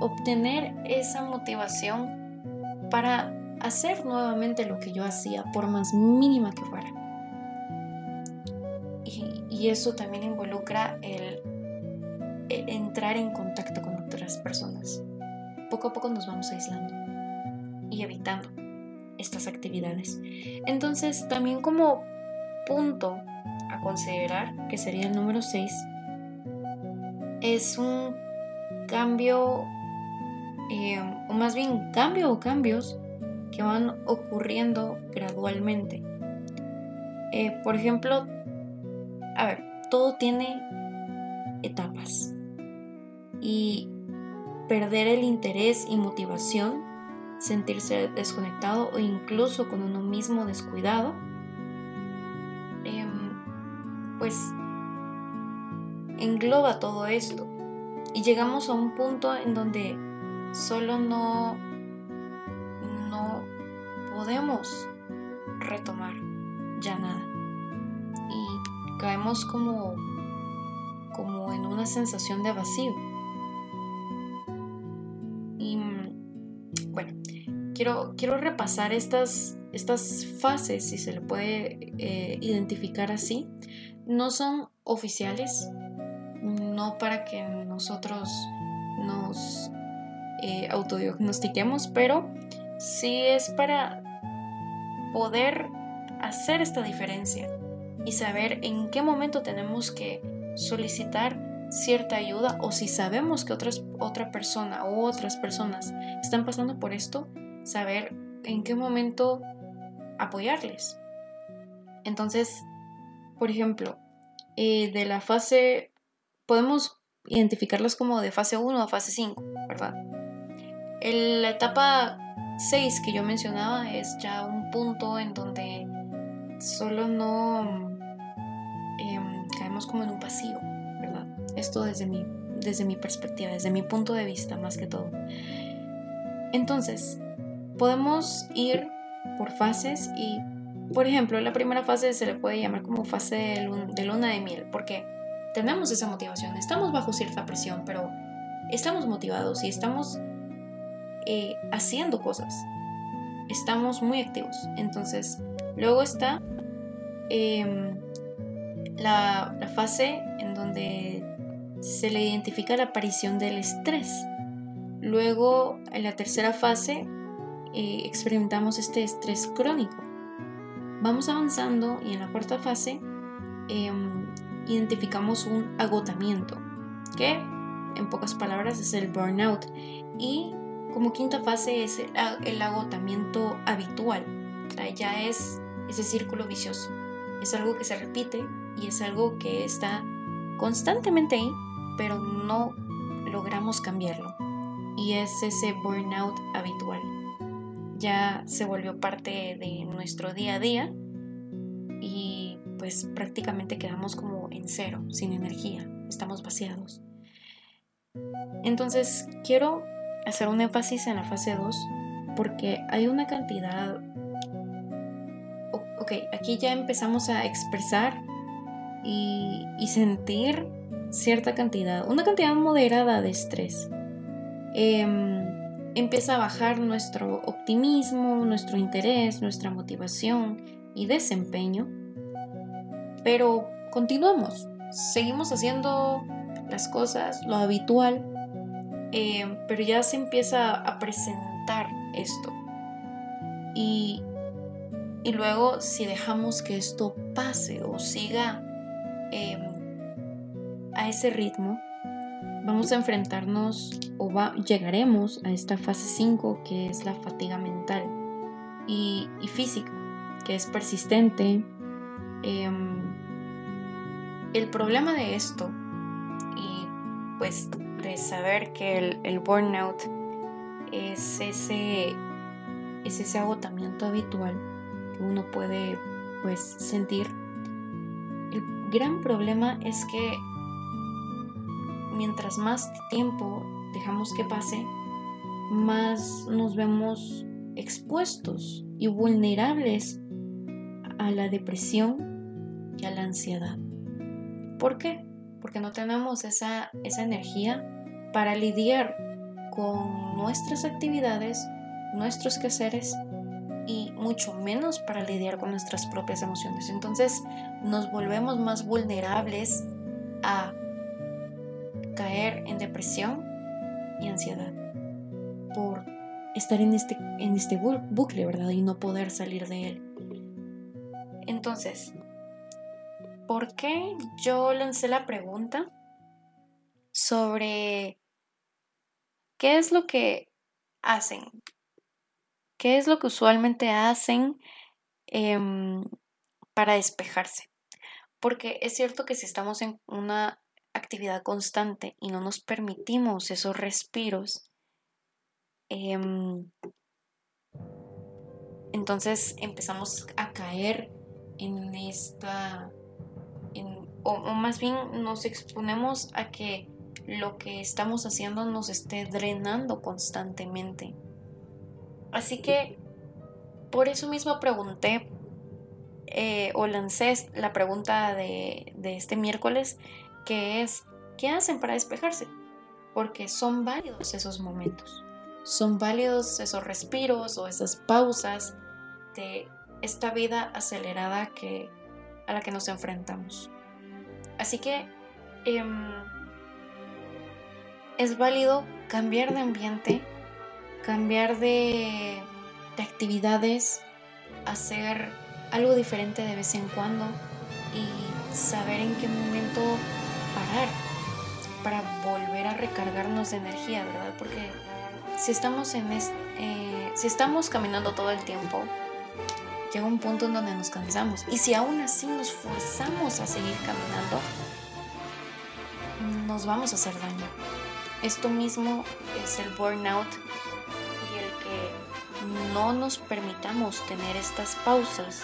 obtener esa motivación para hacer nuevamente lo que yo hacía, por más mínima que fuera. Y, eso también involucra el, el entrar en contacto con otras personas. Poco a poco nos vamos aislando y evitando estas actividades. Entonces, también como punto a considerar, que sería el número 6, es un cambio, eh, o más bien cambio o cambios que van ocurriendo gradualmente. Eh, por ejemplo, a ver, todo tiene etapas y perder el interés y motivación, sentirse desconectado o incluso con uno mismo descuidado, em, pues engloba todo esto. Y llegamos a un punto en donde solo no no podemos retomar ya nada. Y caemos como como en una sensación de vacío. Y bueno quiero quiero repasar estas estas fases si se le puede eh, identificar así no son oficiales no para que nosotros nos eh, autodiagnostiquemos, pero sí es para poder hacer esta diferencia y saber en qué momento tenemos que solicitar cierta ayuda o si sabemos que otras, otra persona o otras personas están pasando por esto, saber en qué momento apoyarles. Entonces, por ejemplo, eh, de la fase podemos identificarlos como de fase 1 a fase 5, ¿verdad? la etapa 6 que yo mencionaba es ya un punto en donde solo no em, caemos como en un vacío, ¿verdad? Esto desde mi, desde mi perspectiva, desde mi punto de vista más que todo. Entonces, podemos ir por fases y, por ejemplo, la primera fase se le puede llamar como fase de luna de miel, porque tenemos esa motivación, estamos bajo cierta presión, pero estamos motivados y estamos eh, haciendo cosas, estamos muy activos. Entonces, luego está em, la, fase en donde se le identifica la aparición del estrés. Luego, en la tercera fase, eh, experimentamos este estrés crónico. Vamos avanzando y en la cuarta fase em, identificamos un agotamiento, que en pocas palabras es el burnout. Y como quinta fase es el, agotamiento habitual, ya es ese círculo vicioso. Es algo que se repite y es algo que está constantemente ahí, pero no logramos cambiarlo. Y es ese burnout habitual. Ya se volvió parte de nuestro día a día y pues prácticamente quedamos como en cero, sin energía, estamos vaciados. Entonces quiero hacer un énfasis en la fase 2 porque hay una cantidad... Ok, aquí ya empezamos a expresar y, sentir cierta cantidad, una cantidad moderada de estrés. Em, empieza a bajar nuestro optimismo, nuestro interés, nuestra motivación y desempeño. Pero continuamos, seguimos haciendo las cosas, lo habitual, eh, pero ya se empieza a presentar esto. Y, y luego si dejamos que esto pase o siga em, a ese ritmo, vamos a enfrentarnos o llegaremos a esta fase 5 que es la fatiga mental y, física, que es persistente. Em, el problema de esto y pues de saber que el, el burnout es ese, es ese agotamiento habitual que uno puede pues sentir. El gran problema es que mientras más tiempo dejamos que pase, más nos vemos expuestos y vulnerables a la depresión y a la ansiedad. ¿Por qué? Porque no tenemos esa, esa energía para lidiar con nuestras actividades, nuestros quehaceres y mucho menos para lidiar con nuestras propias emociones. Entonces nos volvemos más vulnerables a caer en depresión y ansiedad por estar en este, en este bucle, ¿verdad? Y no poder salir de él. Entonces, ¿por qué yo lancé la pregunta sobre qué es lo que hacen? ¿Qué es lo que usualmente hacen em, para despejarse? Porque es cierto que si estamos en una actividad constante y no nos permitimos esos respiros, em, entonces empezamos a caer en esta, o, más bien nos exponemos a que lo que estamos haciendo nos esté drenando constantemente. Así que por eso mismo pregunté eh, o lancé la pregunta de, de este miércoles que es ¿qué hacen para despejarse? Porque son válidos esos momentos, son válidos esos respiros o esas pausas de esta vida acelerada que, a la que nos enfrentamos. Así que em, es válido cambiar de ambiente, cambiar de, de actividades, hacer algo diferente de vez en cuando y saber en qué momento para volver a recargarnos de energía, ¿verdad? Porque si estamos en eh, si estamos caminando todo el tiempo, llega un punto en donde nos cansamos. Y si aún así nos forzamos a seguir caminando, nos vamos a hacer daño. Esto mismo es el burnout y el que no nos permitamos tener estas pausas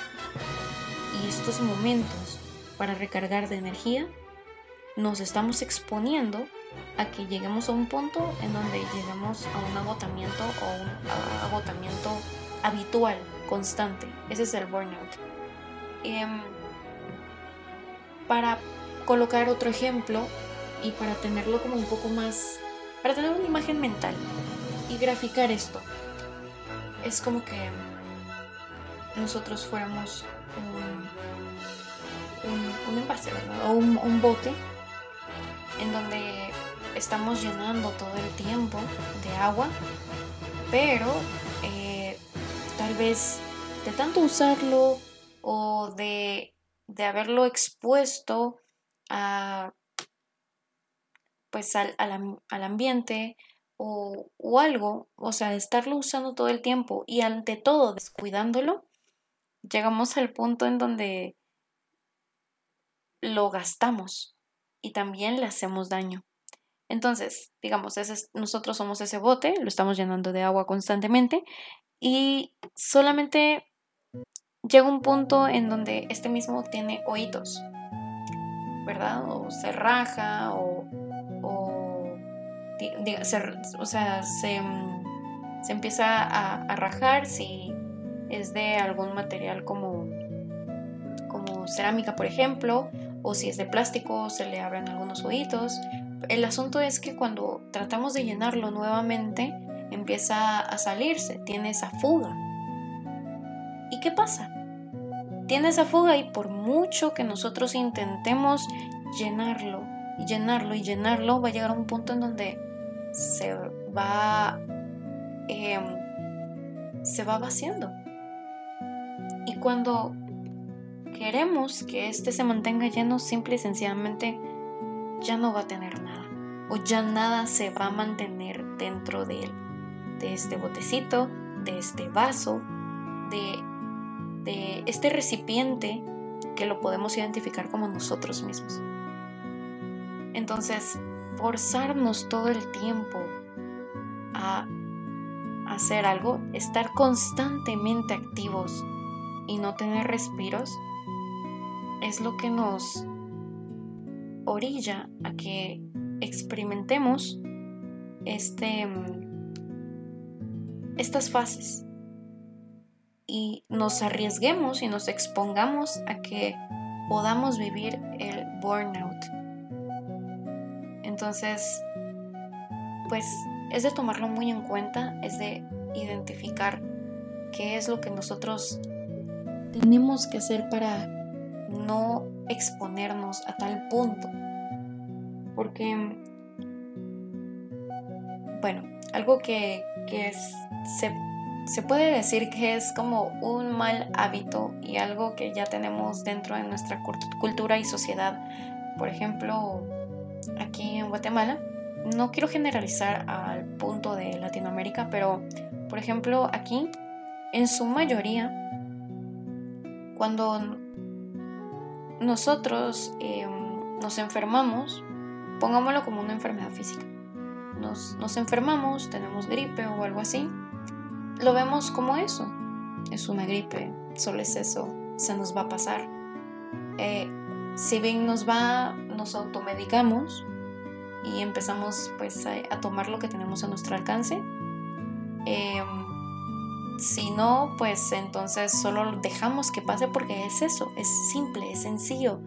y estos momentos para recargar de energía nos estamos exponiendo a que lleguemos a un punto en donde lleguemos a un agotamiento o un agotamiento habitual, constante. Ese es el burnout. Em, para colocar otro ejemplo y para tenerlo como un poco más, para tener una imagen mental y graficar esto, es como que nosotros fuéramos un, un, envase, ¿verdad? O un bote en donde estamos llenando todo el tiempo de agua, pero eh, tal vez de tanto usarlo o de, haberlo expuesto a, pues al, ambiente o, o, algo, o sea, estarlo usando todo el tiempo y ante todo descuidándolo, llegamos al punto en donde lo gastamos y también le hacemos daño. Entonces, digamos, nosotros somos ese bote, lo estamos llenando de agua constantemente y solamente llega un punto en donde este mismo tiene oídos, ¿verdad? O se raja o, o, o sea, se, se empieza a, a, rajar si es de algún material como, como cerámica, por ejemplo, o si es de plástico se le abren algunos oídos. El asunto es que cuando tratamos de llenarlo nuevamente empieza a salirse, tiene esa fuga. ¿Y qué pasa? Tiene esa fuga y por mucho que nosotros intentemos llenarlo y llenarlo y llenarlo, va a llegar a un punto en donde se va, em, se va vaciando. Y cuando queremos que este se mantenga lleno, simple y sencillamente ya no va a tener nada. o ya nada se va a mantener dentro de él, de este botecito, de este vaso, de, este recipiente que lo podemos identificar como nosotros mismos. Entonces, forzarnos todo el tiempo a hacer algo, estar constantemente activos y no tener respiros, es lo que nos orilla a que experimentemos este, estas fases y nos arriesguemos y nos expongamos a que podamos vivir el burnout. Entonces, pues es de tomarlo muy en cuenta, es de identificar qué es lo que nosotros tenemos que hacer para no exponernos a tal punto. Porque, bueno, algo que, que se, se puede decir que es como un mal hábito y algo que ya tenemos dentro de nuestra cultura y sociedad. Por ejemplo, aquí en Guatemala, no quiero generalizar al punto de Latinoamérica, pero por ejemplo aquí, en su mayoría, cuando nosotros em, nos enfermamos, pongámoslo como una enfermedad física, nos, nos enfermamos, tenemos gripe o algo así, lo vemos como eso, es una gripe, solo es eso, se nos va a pasar. Eh, si bien nos va, nos automedicamos, y empezamos pues a, tomar lo que tenemos a nuestro alcance. Em, si no, pues entonces solo dejamos que pase porque es eso, es simple, es sencillo.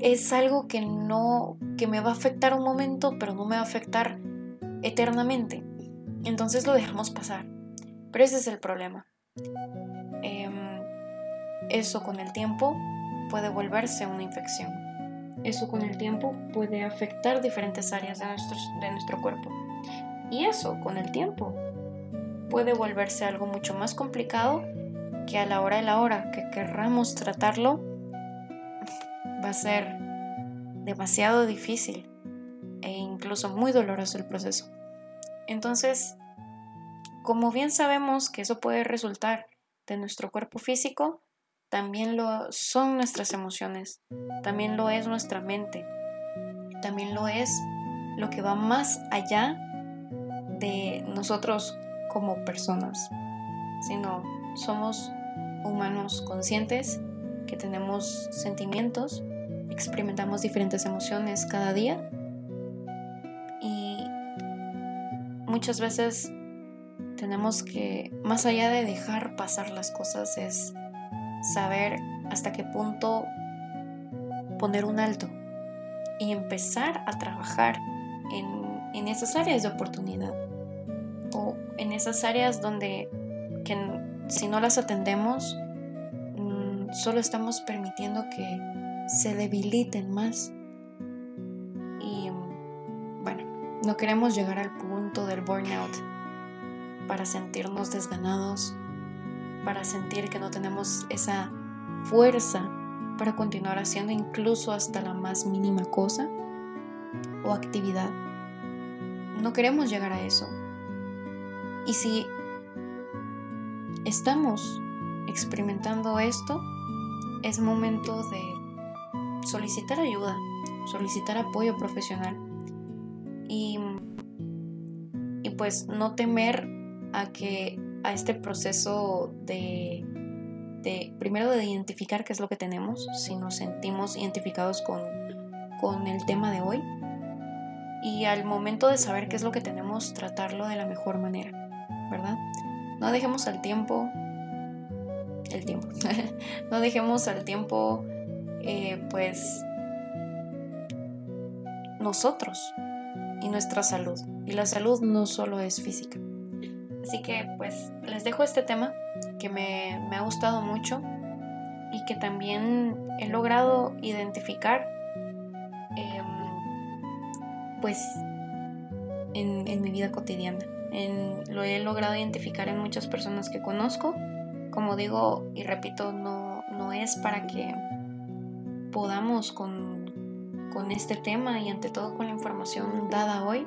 Es algo que no, que me va a afectar un momento, pero no me va a afectar eternamente. Entonces lo dejamos pasar. Pero ese es el problema. Em, eso con el tiempo puede volverse una infección. Eso con el tiempo puede afectar diferentes áreas de, de nuestro cuerpo. Y eso con el tiempo puede volverse algo mucho más complicado que a la hora de la hora que querramos tratarlo va a ser demasiado difícil e incluso muy doloroso el proceso. Entonces, como bien sabemos que eso puede resultar de nuestro cuerpo físico, también lo son nuestras emociones, también lo es nuestra mente, también lo es lo que va más allá de nosotros como personas, sino somos humanos conscientes que tenemos sentimientos, experimentamos diferentes emociones cada día y muchas veces tenemos que, más allá de dejar pasar las cosas, es saber hasta qué punto poner un alto y empezar a trabajar en, esas áreas de oportunidad en esas áreas donde que si no las atendemos mm, solo estamos permitiendo que se debiliten más y bueno no queremos llegar al punto del burnout para sentirnos desganados para sentir que no tenemos esa fuerza para continuar haciendo incluso hasta la más mínima cosa o actividad. No queremos llegar a eso. Y si estamos experimentando esto, es momento de solicitar ayuda, solicitar apoyo profesional. Y, y pues no temer a que a este proceso de, primero de identificar qué es lo que tenemos, si nos sentimos identificados con, con el tema de hoy, y al momento de saber qué es lo que tenemos, tratarlo de la mejor manera, ¿verdad? No dejemos al tiempo, el tiempo, no dejemos al tiempo, eh, pues, nosotros y nuestra salud. Y la salud no solo es física. Así que pues les dejo este tema que me, ha gustado mucho y que también he logrado identificar em, pues en, mi vida cotidiana. Lo he logrado identificar en muchas personas que conozco. Como digo y repito, no, no es para que podamos con, con este tema y ante todo con la información dada hoy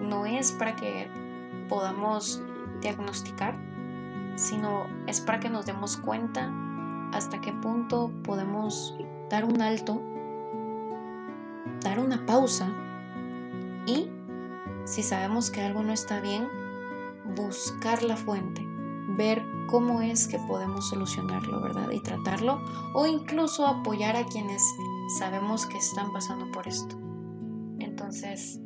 no es para que podamos diagnosticar, sino es para que nos demos cuenta hasta qué punto podemos dar un alto, dar una pausa y si sabemos que algo no está bien, buscar la fuente, ver cómo es que podemos solucionarlo, ¿verdad? Y tratarlo o incluso apoyar a quienes sabemos que están pasando por esto. Entonces,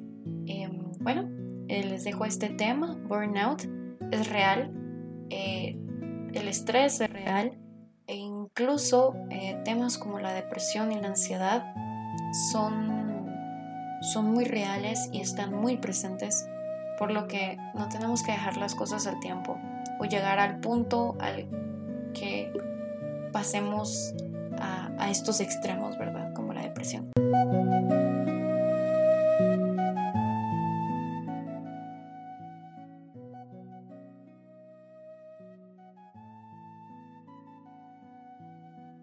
em, bueno, eh, les dejo este tema, burnout, es real, eh, el estrés es real e incluso eh, temas como la depresión y la ansiedad son, son muy reales y están muy presentes, por lo que no tenemos que dejar las cosas al tiempo o llegar al punto al que pasemos a, a estos extremos, ¿verdad? Como la depresión.